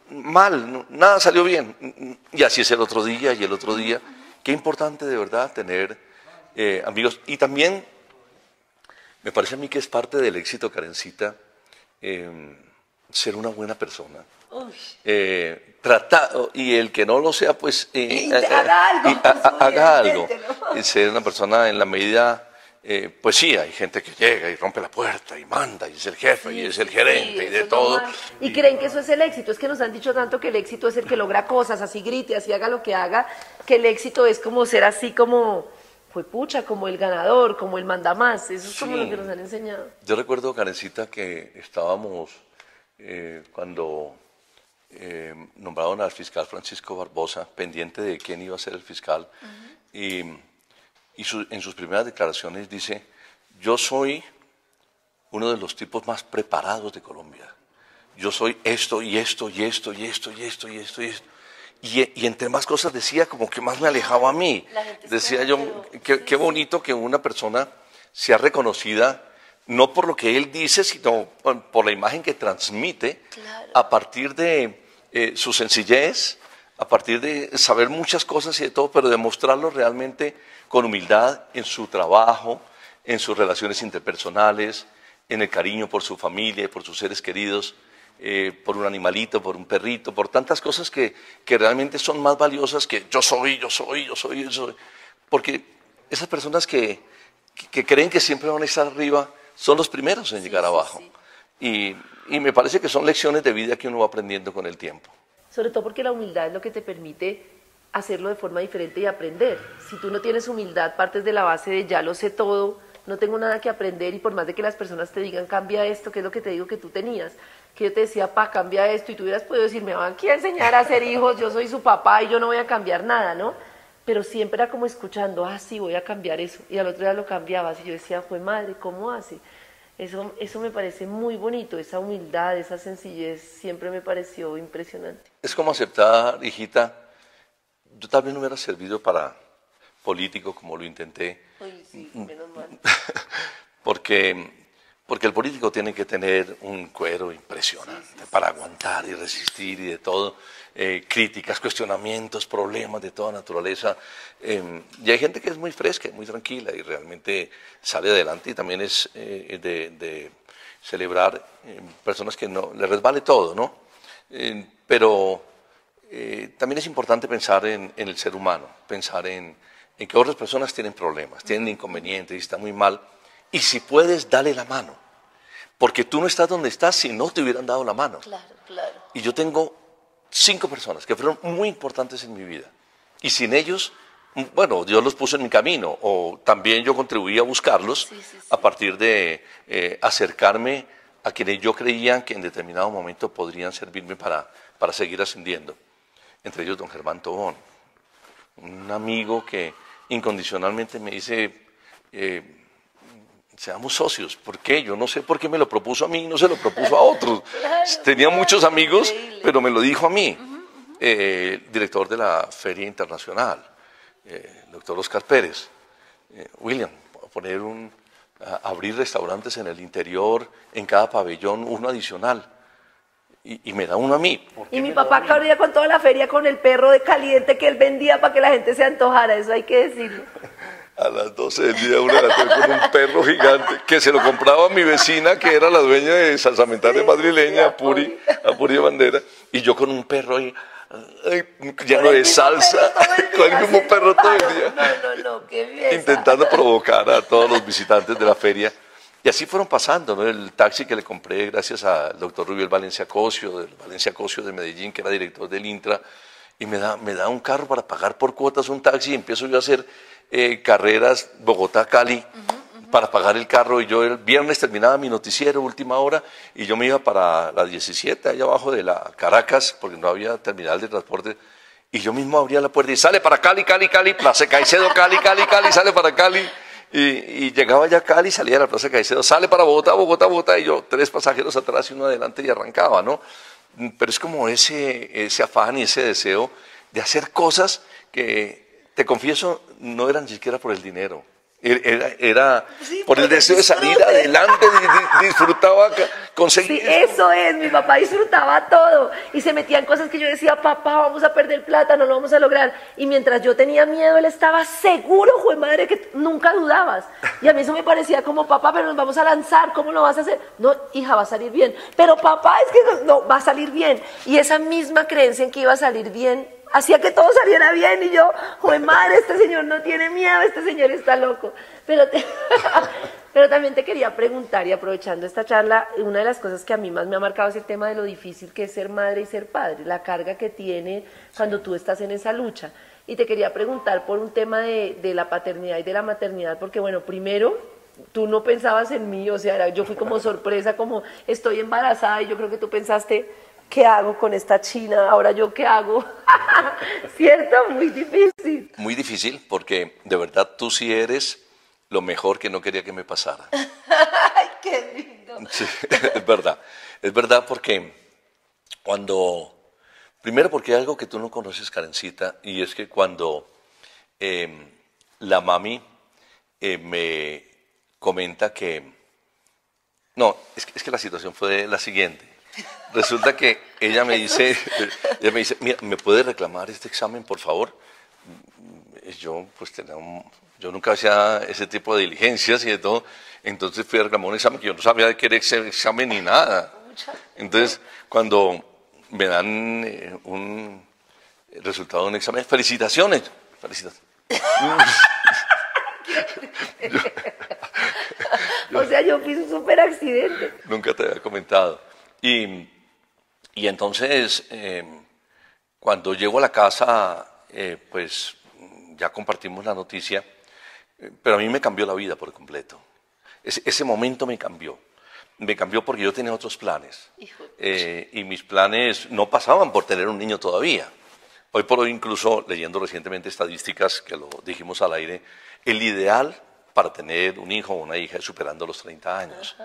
mal, nada salió bien. Y así es el otro día y el otro día. Qué importante de verdad tener eh, amigos. Y también me parece a mí que es parte del éxito, Karencita, em, ser una buena persona. Eh, y el que no lo sea, pues eh, haga algo. haga algo. Ser una persona en la medida eh, pues sí, hay gente que llega y rompe la puerta y manda y es el jefe y es el gerente y de todo. Y, creen que eso es el éxito. Es que nos han dicho tanto que el éxito es el que logra cosas, así grite, así haga lo que haga, que el éxito es como ser así como, pues pucha, como el ganador, como el mandamás. Eso es como lo que nos han enseñado. Yo recuerdo, Karencita, que estábamos eh, cuando eh, nombraron al fiscal Francisco Barbosa, pendiente de quién iba a ser el fiscal. Y y en sus primeras declaraciones dice, yo soy uno de los tipos más preparados de Colombia. Yo soy esto y esto y esto y esto y esto y esto y esto. Y, entre más cosas decía, como que más me alejaba a mí. Decía yo, qué, bonito que una persona sea reconocida, no por lo que él dice, sino por la imagen que transmite a partir de eh, su sencillez, a partir de saber muchas cosas y de todo, pero demostrarlo realmente con humildad en su trabajo, en sus relaciones interpersonales, en el cariño por su familia, por sus seres queridos, eh, por un animalito, por un perrito, por tantas cosas que, que, realmente son más valiosas que yo soy, yo soy, yo soy, yo soy. Porque esas personas que, que, creen que siempre van a estar arriba son los primeros en llegar abajo. Y, y me parece que son lecciones de vida que uno va aprendiendo con el tiempo. Sobre todo porque la humildad es lo que te permite hacerlo de forma diferente y aprender. Si tú no tienes humildad, partes de la base de ya lo sé todo, no tengo nada que aprender y por más de que las personas te digan cambia esto, que es lo que te digo que tú tenías, que yo te decía, pa, cambia esto y tú hubieras podido decir, me van aquí a enseñar a ser hijos, yo soy su papá y yo no voy a cambiar nada, ¿no? Pero siempre era como escuchando, ah, sí, voy a cambiar eso. Y al otro día lo cambiabas y yo decía, fue madre, ¿cómo hace? Eso, eso me parece muy bonito, esa humildad, esa sencillez, siempre me pareció impresionante. Es como aceptar, hijita, yo también no hubiera servido para político como lo intenté. sí, menos mal. porque, porque el político tiene que tener un cuero impresionante para aguantar y resistir y de todo. Eh, críticas, cuestionamientos, problemas de toda naturaleza. Em, y hay gente que es muy fresca, muy tranquila y realmente sale adelante y también es eh, de, celebrar em, personas que no les resbale todo, ¿no? Em, pero eh, también es importante pensar en, el ser humano, pensar en, que otras personas tienen problemas, tienen inconvenientes y están muy mal. Y si puedes, dale la mano. Porque tú no estás donde estás si no te hubieran dado la mano. Claro, claro. Y yo tengo cinco personas que fueron muy importantes en mi vida. Y sin ellos, bueno, Dios los puso en mi camino, o también yo contribuí a buscarlos a partir de eh, acercarme a quienes yo creía que en determinado momento podrían servirme para, para seguir ascendiendo entre ellos don Germán Tobón, un amigo que incondicionalmente me dice, eh, seamos socios. ¿Por qué? Yo no sé por qué me lo propuso a mí y no se lo propuso a otros. Tenía muchos amigos, pero me lo dijo a mí. Eh, director de la Feria Internacional, eh, el doctor Oscar Pérez. William, a poner un, abrir restaurantes en el interior, en cada pabellón, uno adicional y, me da uno a mí. Y mi papá corría con toda la feria con el perro de caliente que él vendía para que la gente se antojara, eso hay que decirlo. A las 12 del día una la con un perro gigante que se lo compraba a mi vecina que era la dueña de Salsamentales de Madrileña, a Puri, a Puri de Bandera, y yo con un perro ahí lleno de salsa, con el mismo perro todo el día. No, no, no, qué bien. Intentando provocar a todos los visitantes de la feria y así fueron pasando, ¿no? El taxi que le compré gracias al doctor Rubio Valencia Cosio, del Valencia Cosio de Medellín, que era director del Intra, y me da, me da un carro para pagar por cuotas un taxi y empiezo yo a hacer eh, carreras Bogotá-Cali para pagar el carro. Y yo el viernes terminaba mi noticiero, última hora, y yo me iba para la 17, allá abajo de la Caracas, porque no había terminal de transporte. Y yo mismo abría la puerta y sale para Cali, Cali, Cali, Plaza Caicedo, Cali, Cali, Cali, sale para Cali. Y, llegaba ya a Cali, salía a la Plaza Caicedo, sale para Bogotá, Bogotá, Bogotá, y yo tres pasajeros atrás y uno adelante y arrancaba, ¿no? Pero es como ese, ese afán y ese deseo de hacer cosas que, te confieso, no eran ni siquiera por el dinero, Era, por el deseo de salir adelante, disfrutaba conseguir. Sí, eso es, mi papá disfrutaba todo y se metía en cosas que yo decía, papá, vamos a perder plata, no lo vamos a lograr. Y mientras yo tenía miedo, él estaba seguro, juez madre, que nunca dudabas. Y a mí eso me parecía como, papá, pero nos vamos a lanzar, ¿cómo lo vas a hacer? No, hija, va a salir bien. Pero papá, es que no va a salir bien. Y esa misma creencia en que iba a salir bien hacía que todo saliera bien y yo, joder madre, este señor no tiene miedo, este señor está loco. Pero, pero también te quería preguntar y aprovechando esta charla, una de las cosas que a mí más me ha marcado es el tema de lo difícil que es ser madre y ser padre, la carga que tiene cuando tú estás en esa lucha. Y te quería preguntar por un tema de, de la paternidad y de la maternidad, porque bueno, primero tú no pensabas en mí, o sea, yo fui como sorpresa, como estoy embarazada y yo creo que tú pensaste, ¿qué hago con esta china? Ahora yo qué hago? ¿Cierto? Muy difícil. Muy difícil porque de verdad tú sí eres lo mejor que no quería que me pasara. ¡Ay, qué lindo! Sí, es verdad. Es verdad porque cuando... Primero porque hay algo que tú no conoces, Karencita, y es que cuando em, la mami eh, me comenta que... No, es es que la situación fue la siguiente Resulta que ella me dice, ella me dice, mira, ¿me puede reclamar este examen, por favor? Yo, pues, tenía yo nunca hacía ese tipo de diligencias y de todo, entonces fui a reclamar un examen que yo no sabía de qué era ese examen ni nada. Entonces, cuando me dan eh, un resultado de un examen, felicitaciones, felicitaciones. o sea, yo fui un súper accidente. Nunca te había comentado. Y, y entonces, em, cuando llego a la casa, eh, pues ya compartimos la noticia, eh, pero a mí me cambió la vida por completo. ese momento me cambió. Me cambió porque yo tenía otros planes. Eh, y mis planes no pasaban por tener un niño todavía. Hoy por hoy, incluso leyendo recientemente estadísticas, que lo dijimos al aire, el ideal para tener un hijo o una hija es superando los 30 años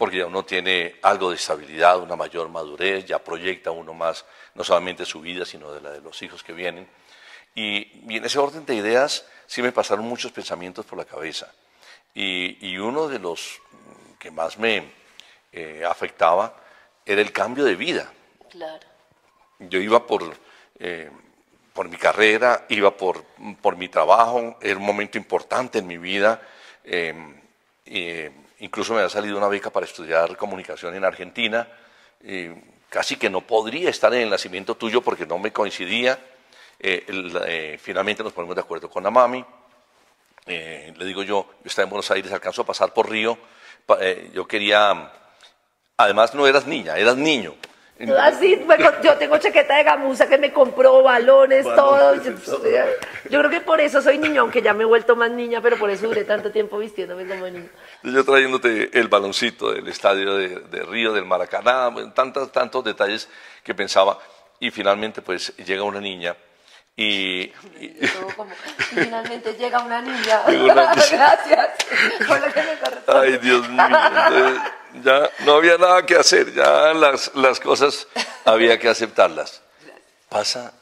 porque ya uno tiene algo de estabilidad, una mayor madurez, ya proyecta uno más, no solamente su vida, sino de la de los hijos que vienen. Y, en ese orden de ideas sí me pasaron muchos pensamientos por la cabeza. Y, uno de los que más me eh, afectaba era el cambio de vida. Claro. Yo iba por, eh, por mi carrera, iba por, por mi trabajo, era un momento importante en mi vida. Eh, Incluso me ha salido una beca para estudiar comunicación en Argentina. casi que no podría estar en el nacimiento tuyo porque no me coincidía. Eh, eh, finalmente nos ponemos de acuerdo con la mami. Eh, le digo yo, yo estaba en Buenos Aires, alcanzo a pasar por Río. yo quería, además no eras niña, eras niño. Así, yo tengo chaqueta de gamuza que me compró, balones, todo. Yo, creo que por eso soy niño, aunque ya me he vuelto más niña, pero por eso duré tanto tiempo vistiéndome como niño. Yo trayéndote el baloncito del estadio de, Río, del Maracaná, tantos, tantos detalles que pensaba. Y finalmente, pues llega una niña y, finalmente llega una niña. Gracias. Ay, Dios mío. Ya no había nada que hacer, ya las, las cosas había que aceptarlas. Pasa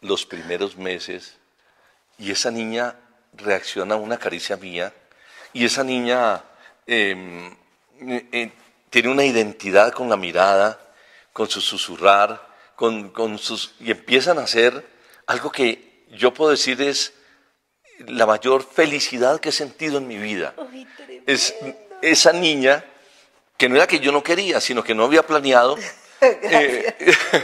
los primeros meses y esa niña reacciona a una caricia mía y esa niña em, eh, tiene una identidad con la mirada, con su susurrar, con, con sus, y empiezan a hacer algo que yo puedo decir es la mayor felicidad que he sentido en mi vida. es esa niña que no era que yo no quería, sino que no había planeado, eh,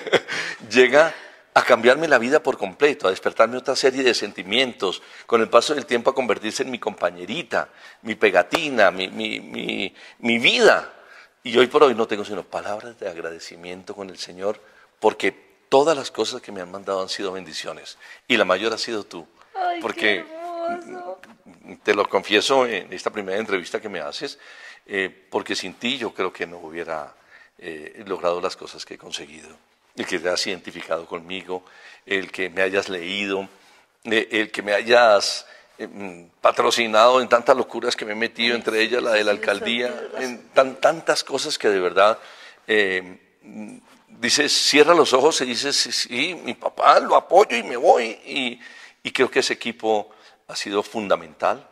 llega a cambiarme la vida por completo, a despertarme otra serie de sentimientos, con el paso del tiempo a convertirse en mi compañerita, mi pegatina, mi, mi, mi vida. Y hoy por hoy no tengo sino palabras de agradecimiento con el Señor, porque todas las cosas que me han mandado han sido bendiciones y la mayor ha sido tú. porque te lo confieso en esta primera entrevista que me haces, eh, porque sin ti yo creo que no hubiera eh, logrado las cosas que he conseguido. El que te has identificado conmigo, el que me hayas leído, eh, el que me hayas mm, patrocinado en tantas locuras que me he metido, entre ellas la de la alcaldía, en tantas cosas que de verdad dices, cierra los ojos y dices, sí, mi papá lo apoyo y me voy. Y, creo que ese equipo ha sido fundamental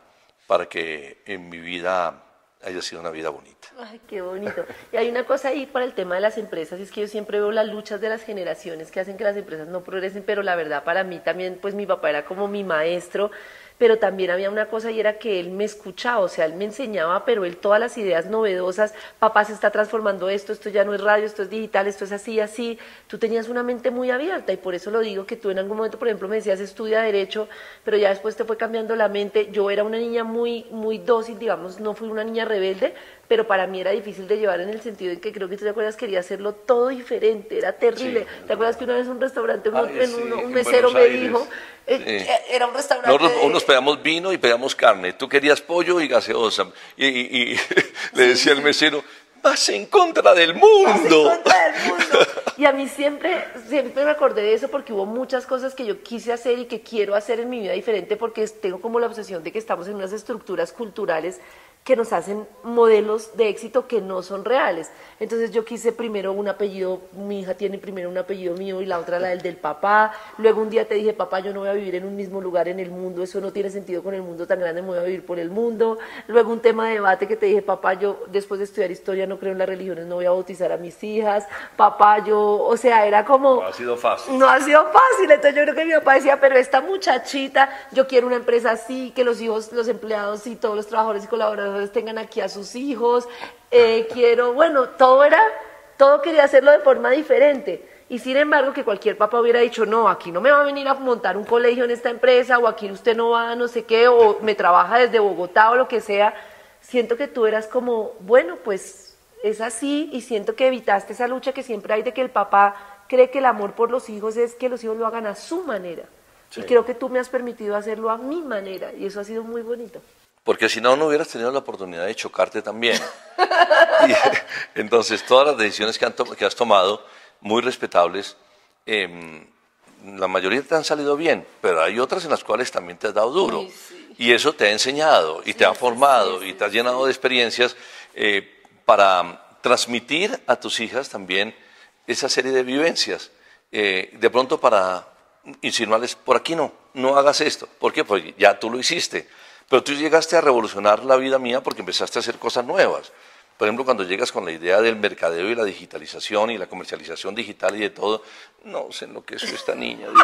para que en mi vida haya sido una vida bonita. Ay, qué bonito. Y hay una cosa ahí para el tema de las empresas, es que yo siempre veo las luchas de las generaciones que hacen que las empresas no progresen, pero la verdad para mí también, pues mi papá era como mi maestro pero también había una cosa y era que él me escuchaba, o sea, él me enseñaba, pero él todas las ideas novedosas, papá se está transformando esto, esto ya no es radio, esto es digital, esto es así, así, tú tenías una mente muy abierta y por eso lo digo que tú en algún momento, por ejemplo, me decías estudia derecho, pero ya después te fue cambiando la mente, yo era una niña muy, muy dócil, digamos, no fui una niña rebelde, pero para mí era difícil de llevar en el sentido en que creo que tú te acuerdas quería hacerlo todo diferente, era terrible. ¿Te acuerdas que una vez un restaurante, un, mesero me dijo, eh, eh, era un restaurante... Nosotros unos pedíamos vino y pedíamos carne, tú querías pollo y gaseosa, y, le decía el mesero, vas en contra del mundo. en contra del mundo. Y a mí siempre, siempre me acordé de eso porque hubo muchas cosas que yo quise hacer y que quiero hacer en mi vida diferente porque tengo como la obsesión de que estamos en unas estructuras culturales que nos hacen modelos de éxito que no son reales. Entonces yo quise primero un apellido, mi hija tiene primero un apellido mío y la otra la del del papá. Luego un día te dije, papá, yo no voy a vivir en un mismo lugar en el mundo, eso no tiene sentido con el mundo tan grande, me voy a vivir por el mundo. Luego un tema de debate que te dije, papá, yo después de estudiar historia no creo en las religiones, no voy a bautizar a mis hijas. Papá, yo, o sea, era como... No ha sido fácil. No ha sido fácil. Entonces yo creo que mi papá decía, pero esta muchachita, yo quiero una empresa así, que los hijos, los empleados y todos los trabajadores y colaboradores tengan aquí a sus hijos, eh, quiero, bueno, todo era, todo quería hacerlo de forma diferente. Y sin embargo, que cualquier papá hubiera dicho, no, aquí no me va a venir a montar un colegio en esta empresa, o aquí usted no va a no sé qué, o me trabaja desde Bogotá o lo que sea, siento que tú eras como, bueno, pues es así, y siento que evitaste esa lucha que siempre hay de que el papá cree que el amor por los hijos es que los hijos lo hagan a su manera. Y creo que tú me has permitido hacerlo a mi manera, y eso ha sido muy bonito porque si no, no hubieras tenido la oportunidad de chocarte también. entonces, todas las decisiones que, que, has tomado, muy respetables, em, la mayoría te han salido bien, pero hay otras en las cuales también te has dado duro. Y eso te ha enseñado y te ha formado y te has llenado de experiencias eh, para transmitir a tus hijas también esa serie de vivencias. Eh, de pronto para insinuarles, por aquí no, no hagas esto. ¿Por qué? Porque ya tú lo hiciste. Pero tú llegaste a revolucionar la vida mía porque empezaste a hacer cosas nuevas. Por ejemplo, cuando llegas con la idea del mercadeo y la digitalización y la comercialización digital y de todo, no sé lo que es esta niña.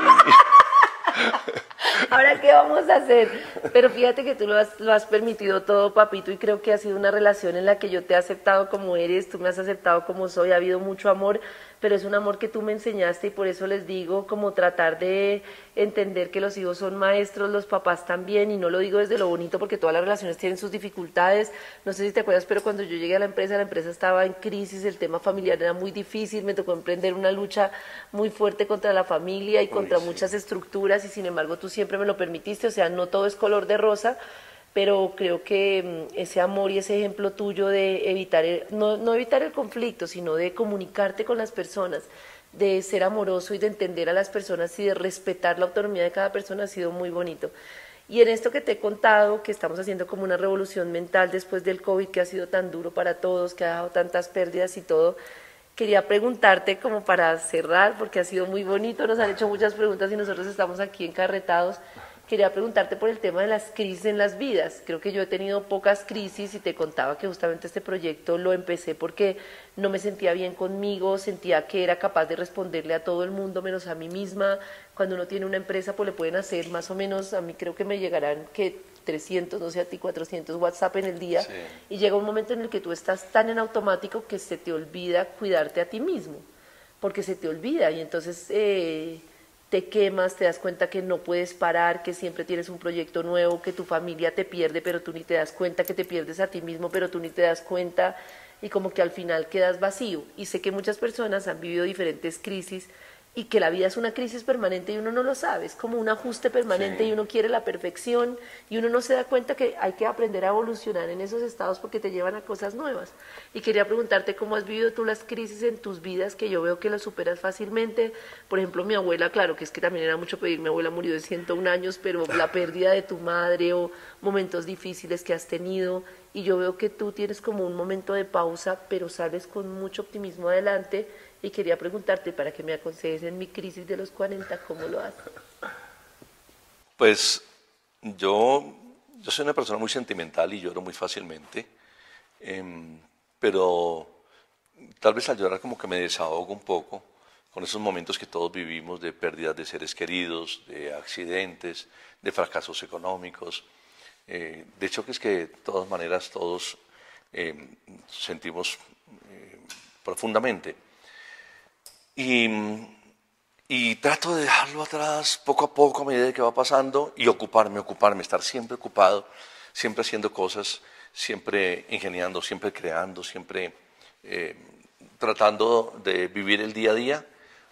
Ahora, ¿qué vamos a hacer? Pero fíjate que tú lo has, lo has permitido todo, papito, y creo que ha sido una relación en la que yo te he aceptado como eres, tú me has aceptado como soy, ha habido mucho amor, pero es un amor que tú me enseñaste y por eso les digo como tratar de entender que los hijos son maestros, los papás también, y no lo digo desde lo bonito porque todas las relaciones tienen sus dificultades. No sé si te acuerdas, pero cuando yo llegué a la empresa, la empresa estaba en crisis, el tema familiar era muy difícil, me tocó emprender una lucha muy fuerte contra la familia y contra muchas estructuras, y sin embargo tú siempre me lo permitiste, o sea, no todo es color de rosa pero creo que mm, ese amor y ese ejemplo tuyo de evitar, no, no evitar el conflicto, sino de comunicarte con las personas, de ser amoroso y de entender a las personas y de respetar la autonomía de cada persona ha sido muy bonito. Y en esto que te he contado, que estamos haciendo como una revolución mental después del COVID, que ha sido tan duro para todos, que ha dado tantas pérdidas y todo, quería preguntarte como para cerrar, porque ha sido muy bonito, nos han hecho muchas preguntas y nosotros estamos aquí encarretados quería preguntarte por el tema de las crisis en las vidas. Creo que yo he tenido pocas crisis y te contaba que justamente este proyecto lo empecé porque no me sentía bien conmigo, sentía que era capaz de responderle a todo el mundo menos a mí misma. Cuando uno tiene una empresa, pues le pueden hacer más o menos, a mí creo que me llegarán que 300, no sé a ti, 400 WhatsApp en el día. Y llega un momento en el que tú estás tan en automático que se te olvida cuidarte a ti mismo, porque se te olvida y entonces... Eh, te quemas, te das cuenta que no puedes parar, que siempre tienes un proyecto nuevo, que tu familia te pierde, pero tú ni te das cuenta, que te pierdes a ti mismo, pero tú ni te das cuenta y como que al final quedas vacío. Y sé que muchas personas han vivido diferentes crisis y que la vida es una crisis permanente y uno no lo sabe, es como un ajuste permanente y uno quiere la perfección y uno no se da cuenta que hay que aprender a evolucionar en esos estados porque te llevan a cosas nuevas. Y quería preguntarte cómo has vivido tú las crisis en tus vidas, que yo veo que las superas fácilmente. Por ejemplo, mi abuela, claro que es que también era mucho pedir, mi abuela murió de 101 años, pero la pérdida de tu madre o momentos difíciles que has tenido, y yo veo que tú tienes como un momento de pausa, pero sales con mucho optimismo adelante y quería preguntarte para que me aconsejes en mi crisis de los 40, ¿cómo lo haces? Pues yo, yo soy una persona muy sentimental y lloro muy fácilmente, em, pero tal vez al llorar como que me desahogo un poco con esos momentos que todos vivimos de pérdidas de seres queridos, de accidentes, de fracasos económicos, eh, de choques que de todas maneras todos em, sentimos eh, profundamente. Y trato de dejarlo atrás poco a poco a medida que va pasando y ocuparme, ocuparme, estar siempre ocupado, siempre haciendo cosas, siempre ingeniando, siempre creando, siempre eh, tratando de vivir el día a día.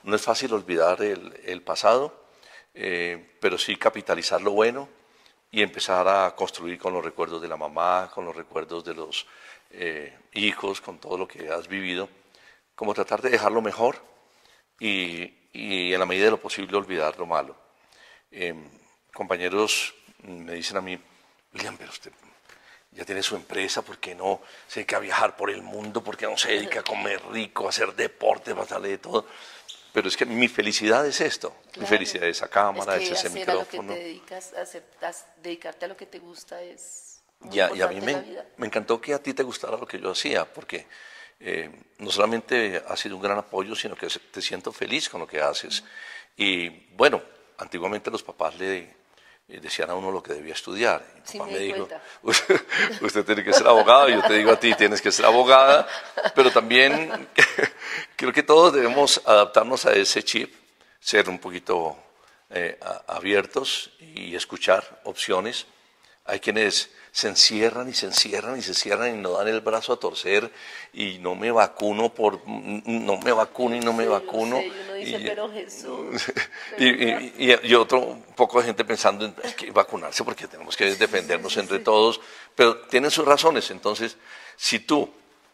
No es fácil olvidar el, pasado, eh, pero sí capitalizar lo bueno y empezar a construir con los recuerdos de la mamá, con los recuerdos de los eh, hijos, con todo lo que has vivido, como tratar de dejarlo mejor y, y en la medida de lo posible olvidar lo malo. Em, compañeros me dicen a mí, William, pero usted ya tiene su empresa, ¿por qué no se dedica a viajar por el mundo? ¿Por qué no se dedica a comer rico, a hacer deporte, a de todo? Pero es que mi felicidad es esto, mi felicidad es esa cámara, es, ese micrófono. A lo que te dedicas, a dedicarte a lo que te gusta es... ya, y a mí me, me encantó que a ti te gustara lo que yo hacía, porque eh, no solamente ha sido un gran apoyo, sino que te siento feliz con lo que haces. Y bueno, antiguamente los papás le eh, decían a uno lo que debía estudiar. Mi papá me, dijo, usted, tiene que ser abogado, yo te digo a ti, tienes que ser abogada, pero también creo que todos debemos adaptarnos a ese chip, ser un poquito eh, abiertos y escuchar opciones. Hay quienes se encierran y se encierran y se cierran y no dan el brazo a torcer y no me vacuno por no me vacuno y no me vacuno. y uno dice pero Jesús y, y, otro poco de gente pensando en que vacunarse porque tenemos que defendernos entre todos pero tienen sus razones. Entonces si tú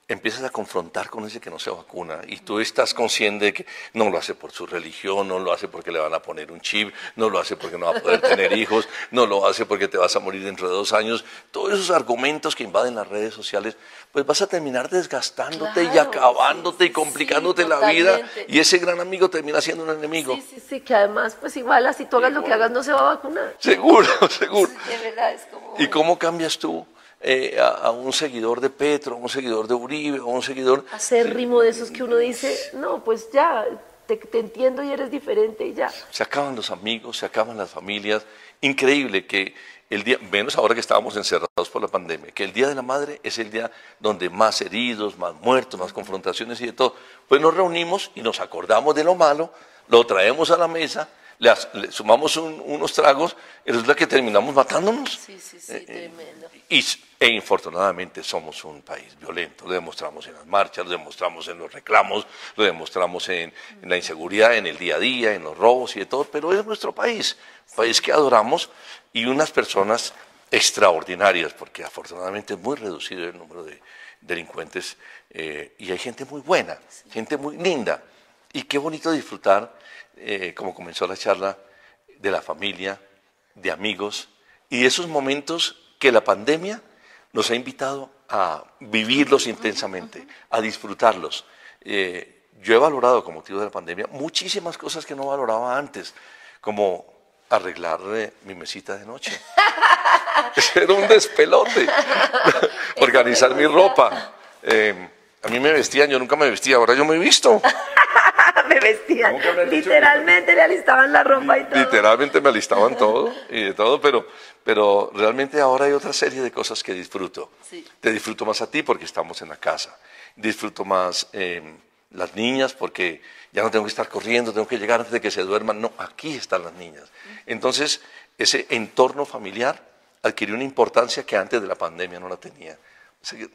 empiezas a confrontar con ese que no se vacuna y tú estás consciente de que no lo hace por su religión, no lo hace porque le van a poner un chip, no lo hace porque no va a poder tener hijos, no lo hace porque te vas a morir dentro de dos años, todos esos argumentos que invaden las redes sociales, pues vas a terminar desgastándote y acabándote y complicándote la vida y ese gran amigo termina siendo un enemigo. Sí, sí, sí, que además pues igual así tú hagas lo que hagas no se va a vacunar. Seguro, seguro. de verdad es como... ¿Y cómo cambias tú? Eh, a, un seguidor de Petro, a un seguidor de Uribe, a un seguidor... Hacer ritmo de esos que uno dice, no, pues ya, te, entiendo y eres diferente y ya. Se acaban los amigos, se acaban las familias. Increíble que el día, menos ahora que estábamos encerrados por la pandemia, que el Día de la Madre es el día donde más heridos, más muertos, más confrontaciones y de todo. Pues nos reunimos y nos acordamos de lo malo, lo traemos a la mesa, le, sumamos unos tragos y la que terminamos matándonos. Sí, sí, sí, eh, eh, tremendo. Y, e infortunadamente somos un país violento, lo demostramos en las marchas, lo demostramos en los reclamos, lo demostramos en, la inseguridad, en el día a día, en los robos y de todo, pero es nuestro país, país que adoramos y unas personas extraordinarias, porque afortunadamente es muy reducido el número de delincuentes eh, y hay gente muy buena, gente muy linda. Y qué bonito disfrutar, eh, como comenzó la charla, de la familia, de amigos y de esos momentos que la pandemia nos ha invitado a vivirlos intensamente, a disfrutarlos. Eh, yo he valorado, con motivo de la pandemia, muchísimas cosas que no valoraba antes, como arreglar mi mesita de noche. Era un despelote. Organizar mi ropa. Eh, a mí me vestían, yo nunca me vestía, ahora yo me he visto. Vestían. Literalmente le alistaban la ropa y todo. Literalmente me alistaban todo y de todo, pero, pero realmente ahora hay otra serie de cosas que disfruto. Te disfruto más a ti porque estamos en la casa. Disfruto más eh, las niñas porque ya no tengo que estar corriendo, tengo que llegar antes de que se duerman. No, aquí están las niñas. Entonces, ese entorno familiar adquirió una importancia que antes de la pandemia no la tenía.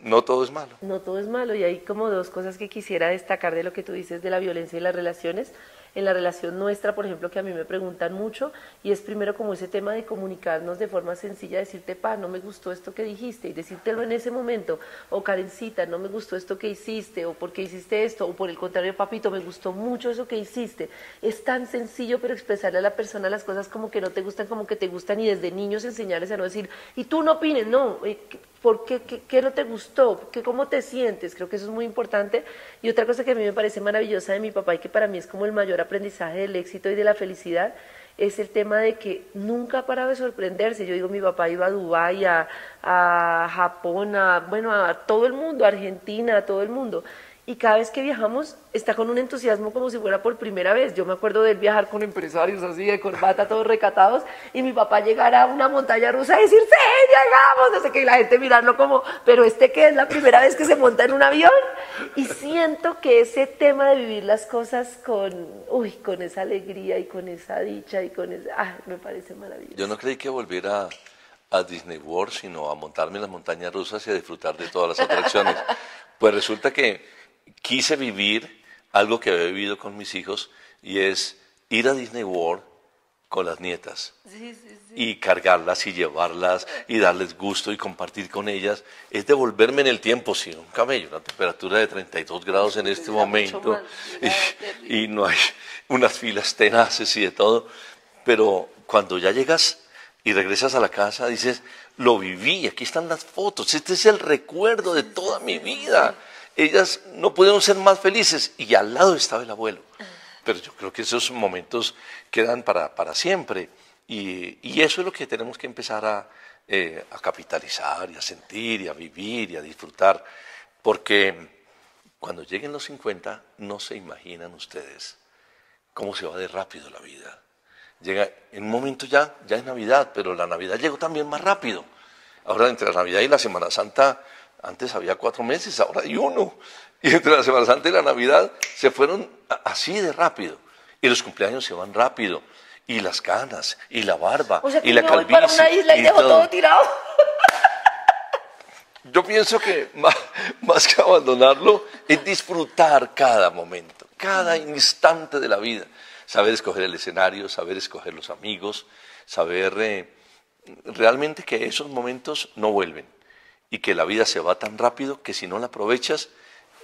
No todo es malo. No todo es malo y hay como dos cosas que quisiera destacar de lo que tú dices de la violencia y las relaciones. En la relación nuestra, por ejemplo, que a mí me preguntan mucho, y es primero como ese tema de comunicarnos de forma sencilla, decirte, pa, no me gustó esto que dijiste, y decírtelo en ese momento, o Karencita, no me gustó esto que hiciste, o por qué hiciste esto, o por el contrario, papito, me gustó mucho eso que hiciste. Es tan sencillo, pero expresarle a la persona las cosas como que no te gustan, como que te gustan, y desde niños enseñarles a no decir, y tú no opines, no, eh, ¿Por qué, qué, no te gustó? ¿Qué, ¿Cómo te sientes? Creo que eso es muy importante. Y otra cosa que a mí me parece maravillosa de mi papá y que para mí es como el mayor aprendizaje del éxito y de la felicidad es el tema de que nunca paraba de sorprenderse. Yo digo, mi papá iba a Dubái, a, a Japón, a, bueno, a todo el mundo, a Argentina, a todo el mundo y cada vez que viajamos está con un entusiasmo como si fuera por primera vez. Yo me acuerdo de él viajar con empresarios así de corbata, todos recatados, y mi papá llegar a una montaña rusa y decir, sí, llegamos, no sé qué, y la gente mirarlo como, pero este que es la primera vez que se monta en un avión. Y siento que ese tema de vivir las cosas con, uy, con esa alegría y con esa dicha y con esa, ah, me parece maravilloso. Yo no creí que volviera a Disney World, sino a montarme en las montañas rusas y a disfrutar de todas las atracciones. Pues resulta que quise vivir algo que había vivido con mis hijos y es ir a Disney World con las nietas. Y cargarlas y llevarlas y darles gusto y compartir con ellas. Es devolverme en el tiempo, sí, un camello, una temperatura de 32 grados en este momento. y, y no hay unas filas tenaces y de todo, pero cuando ya llegas y regresas a la casa dices, lo viví, aquí están las fotos, este es el recuerdo de toda mi vida ellas no pudieron ser más felices y al lado estaba el abuelo. Pero yo creo que esos momentos quedan para, para siempre y, y, eso es lo que tenemos que empezar a, eh, a capitalizar y a sentir y a vivir y a disfrutar, porque cuando lleguen los 50 no se imaginan ustedes cómo se va de rápido la vida. Llega en un momento ya, ya es Navidad, pero la Navidad llegó también más rápido. Ahora entre la Navidad y la Semana Santa antes había cuatro meses, ahora hay uno. Y entre la Semana Santa y la Navidad se fueron así de rápido. Y los cumpleaños se van rápido. Y las canas, y la barba, y la calvicie. para una isla y, dejó todo. tirado. Yo pienso que más, más, que abandonarlo es disfrutar cada momento, cada instante de la vida. Saber escoger el escenario, saber escoger los amigos, saber eh, realmente que esos momentos no vuelven y que la vida se va tan rápido que si no la aprovechas,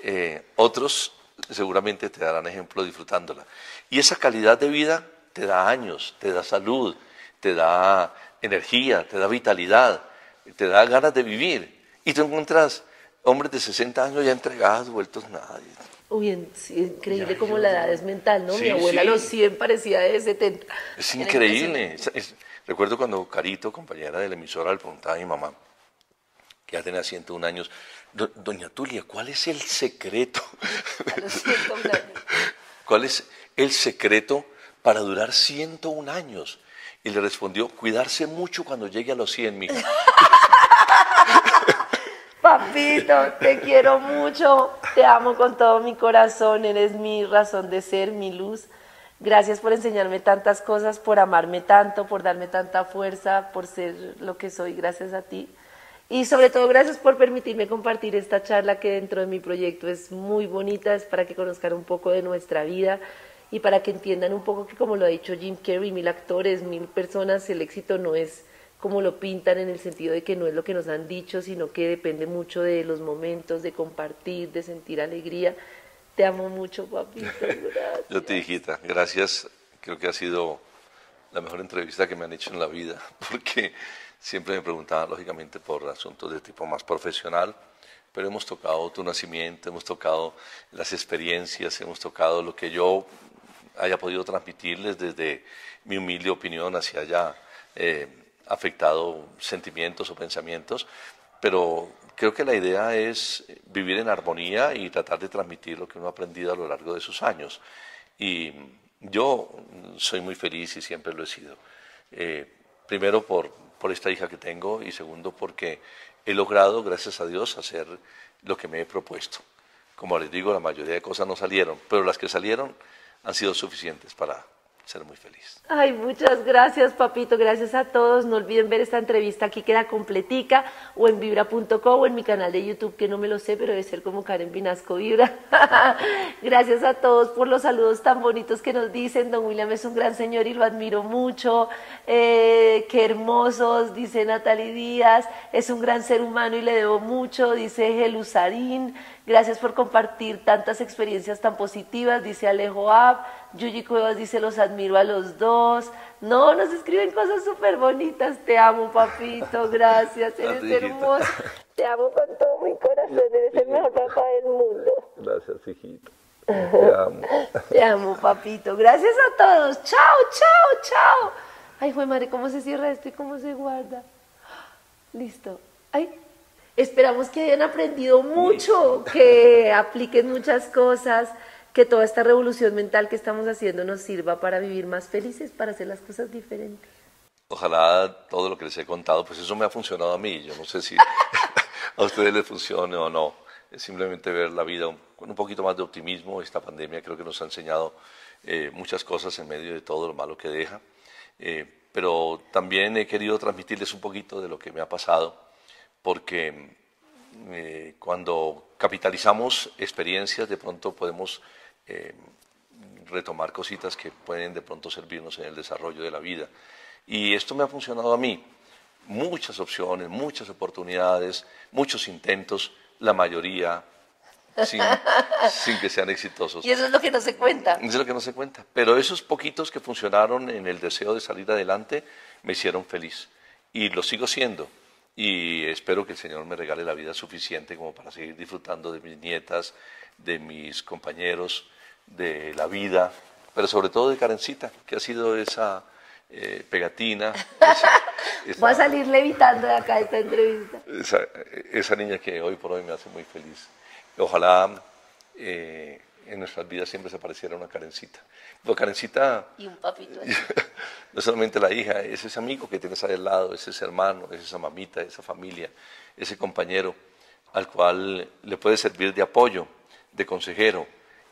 eh, otros seguramente te darán ejemplo disfrutándola. Y esa calidad de vida te da años, te da salud, te da energía, te da vitalidad, te da ganas de vivir. Y te encuentras hombres de 60 años ya entregados, vueltos nada. Uy, increíble como la edad es mental, ¿no? Mi abuela a los 100 parecía de 70. Es increíble. recuerdo cuando Carito, compañera de la emisora, le preguntaba a mi mamá, que ya tenía 101 años. Doña Tulia, ¿cuál es el secreto? ¿Cuál es el secreto para durar 101 años? Y le respondió, cuidarse mucho cuando llegue a los 100 mil. Papito, te quiero mucho, te amo con todo mi corazón, eres mi razón de ser, mi luz. Gracias por enseñarme tantas cosas, por amarme tanto, por darme tanta fuerza, por ser lo que soy, gracias a ti. Y sobre todo, gracias por permitirme compartir esta charla que dentro de mi proyecto es muy bonita, es para que conozcan un poco de nuestra vida y para que entiendan un poco que, como lo ha dicho Jim Carrey, mil actores, mil personas, el éxito no es como lo pintan en el sentido de que no es lo que nos han dicho, sino que depende mucho de los momentos, de compartir, de sentir alegría. Te amo mucho, papito. Gracias. Yo te hijita, gracias. Creo que ha sido la mejor entrevista que me han hecho en la vida, porque Siempre me preguntaban, lógicamente, por asuntos de tipo más profesional, pero hemos tocado tu nacimiento, hemos tocado las experiencias, hemos tocado lo que yo haya podido transmitirles desde mi humilde opinión hacia haya eh, afectado sentimientos o pensamientos, pero creo que la idea es vivir en armonía y tratar de transmitir lo que uno ha aprendido a lo largo de sus años. Y yo soy muy feliz y siempre lo he sido. Eh, primero por, por esta hija que tengo y segundo porque he logrado, gracias a Dios, hacer lo que me he propuesto. Como les digo, la mayoría de cosas no salieron, pero las que salieron han sido suficientes para ser muy feliz. Ay, muchas gracias, papito. Gracias a todos. No olviden ver esta entrevista. Aquí queda completica o en vibra.co o en mi canal de YouTube, que no me lo sé, pero debe ser como Karen Pinasco Vibra. gracias a todos por los saludos tan bonitos que nos dicen. Don William es un gran señor y lo admiro mucho. Eh, qué hermosos, dice Natalie Díaz. Es un gran ser humano y le debo mucho, dice Gelusarín. Gracias por compartir tantas experiencias tan positivas, dice Alejo Ab. Yuyi Cuevas dice, los admiro a los dos. No, nos escriben cosas súper bonitas. Te amo, papito. Gracias, eres hermoso. Te amo con todo mi corazón. Eres el mejor papá del mundo. Gracias, hijito. Te amo. Te amo, papito. Gracias a todos. Chao, chao, chao. Ay, joder, madre, ¿cómo se cierra esto y cómo se guarda? Listo. Ay, esperamos que hayan aprendido mucho, que apliquen muchas cosas, que toda esta revolución mental que estamos haciendo nos sirva para vivir más felices, para hacer las cosas diferentes. Ojalá todo lo que les he contado, pues eso me ha funcionado a mí. Yo no sé si a ustedes les funcione o no. Es simplemente ver la vida con un poquito más de optimismo. Esta pandemia creo que nos ha enseñado eh, muchas cosas en medio de todo lo malo que deja. Eh, pero también he querido transmitirles un poquito de lo que me ha pasado, porque eh, cuando capitalizamos experiencias, de pronto podemos retomar cositas que pueden de pronto servirnos en el desarrollo de la vida. Y esto me ha funcionado a mí. Muchas opciones, muchas oportunidades, muchos intentos, la mayoría sin, que sean exitosos. Y eso es lo que no se cuenta. Eso es lo que no se cuenta. Pero esos poquitos que funcionaron en el deseo de salir adelante me hicieron feliz. Y lo sigo siendo. Y espero que el Señor me regale la vida suficiente como para seguir disfrutando de mis nietas, de mis compañeros, de la vida, pero sobre todo de Karencita, que ha sido esa eh, pegatina. Voy a salir levitando de acá esta entrevista. Esa, niña que hoy por hoy me hace muy feliz. Ojalá eh, en nuestras vidas siempre se pareciera una carencita. Pero carencita... Y un papito. no solamente la hija, es ese amigo que tienes ahí al lado, es ese hermano, es esa mamita, esa familia, ese compañero al cual le puede servir de apoyo, de consejero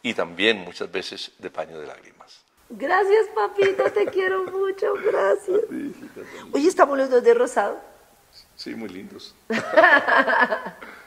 y también muchas veces de paño de lágrimas. Gracias, papito, te quiero mucho, gracias. Oye, ¿estamos los dos de rosado? Sí, muy lindos.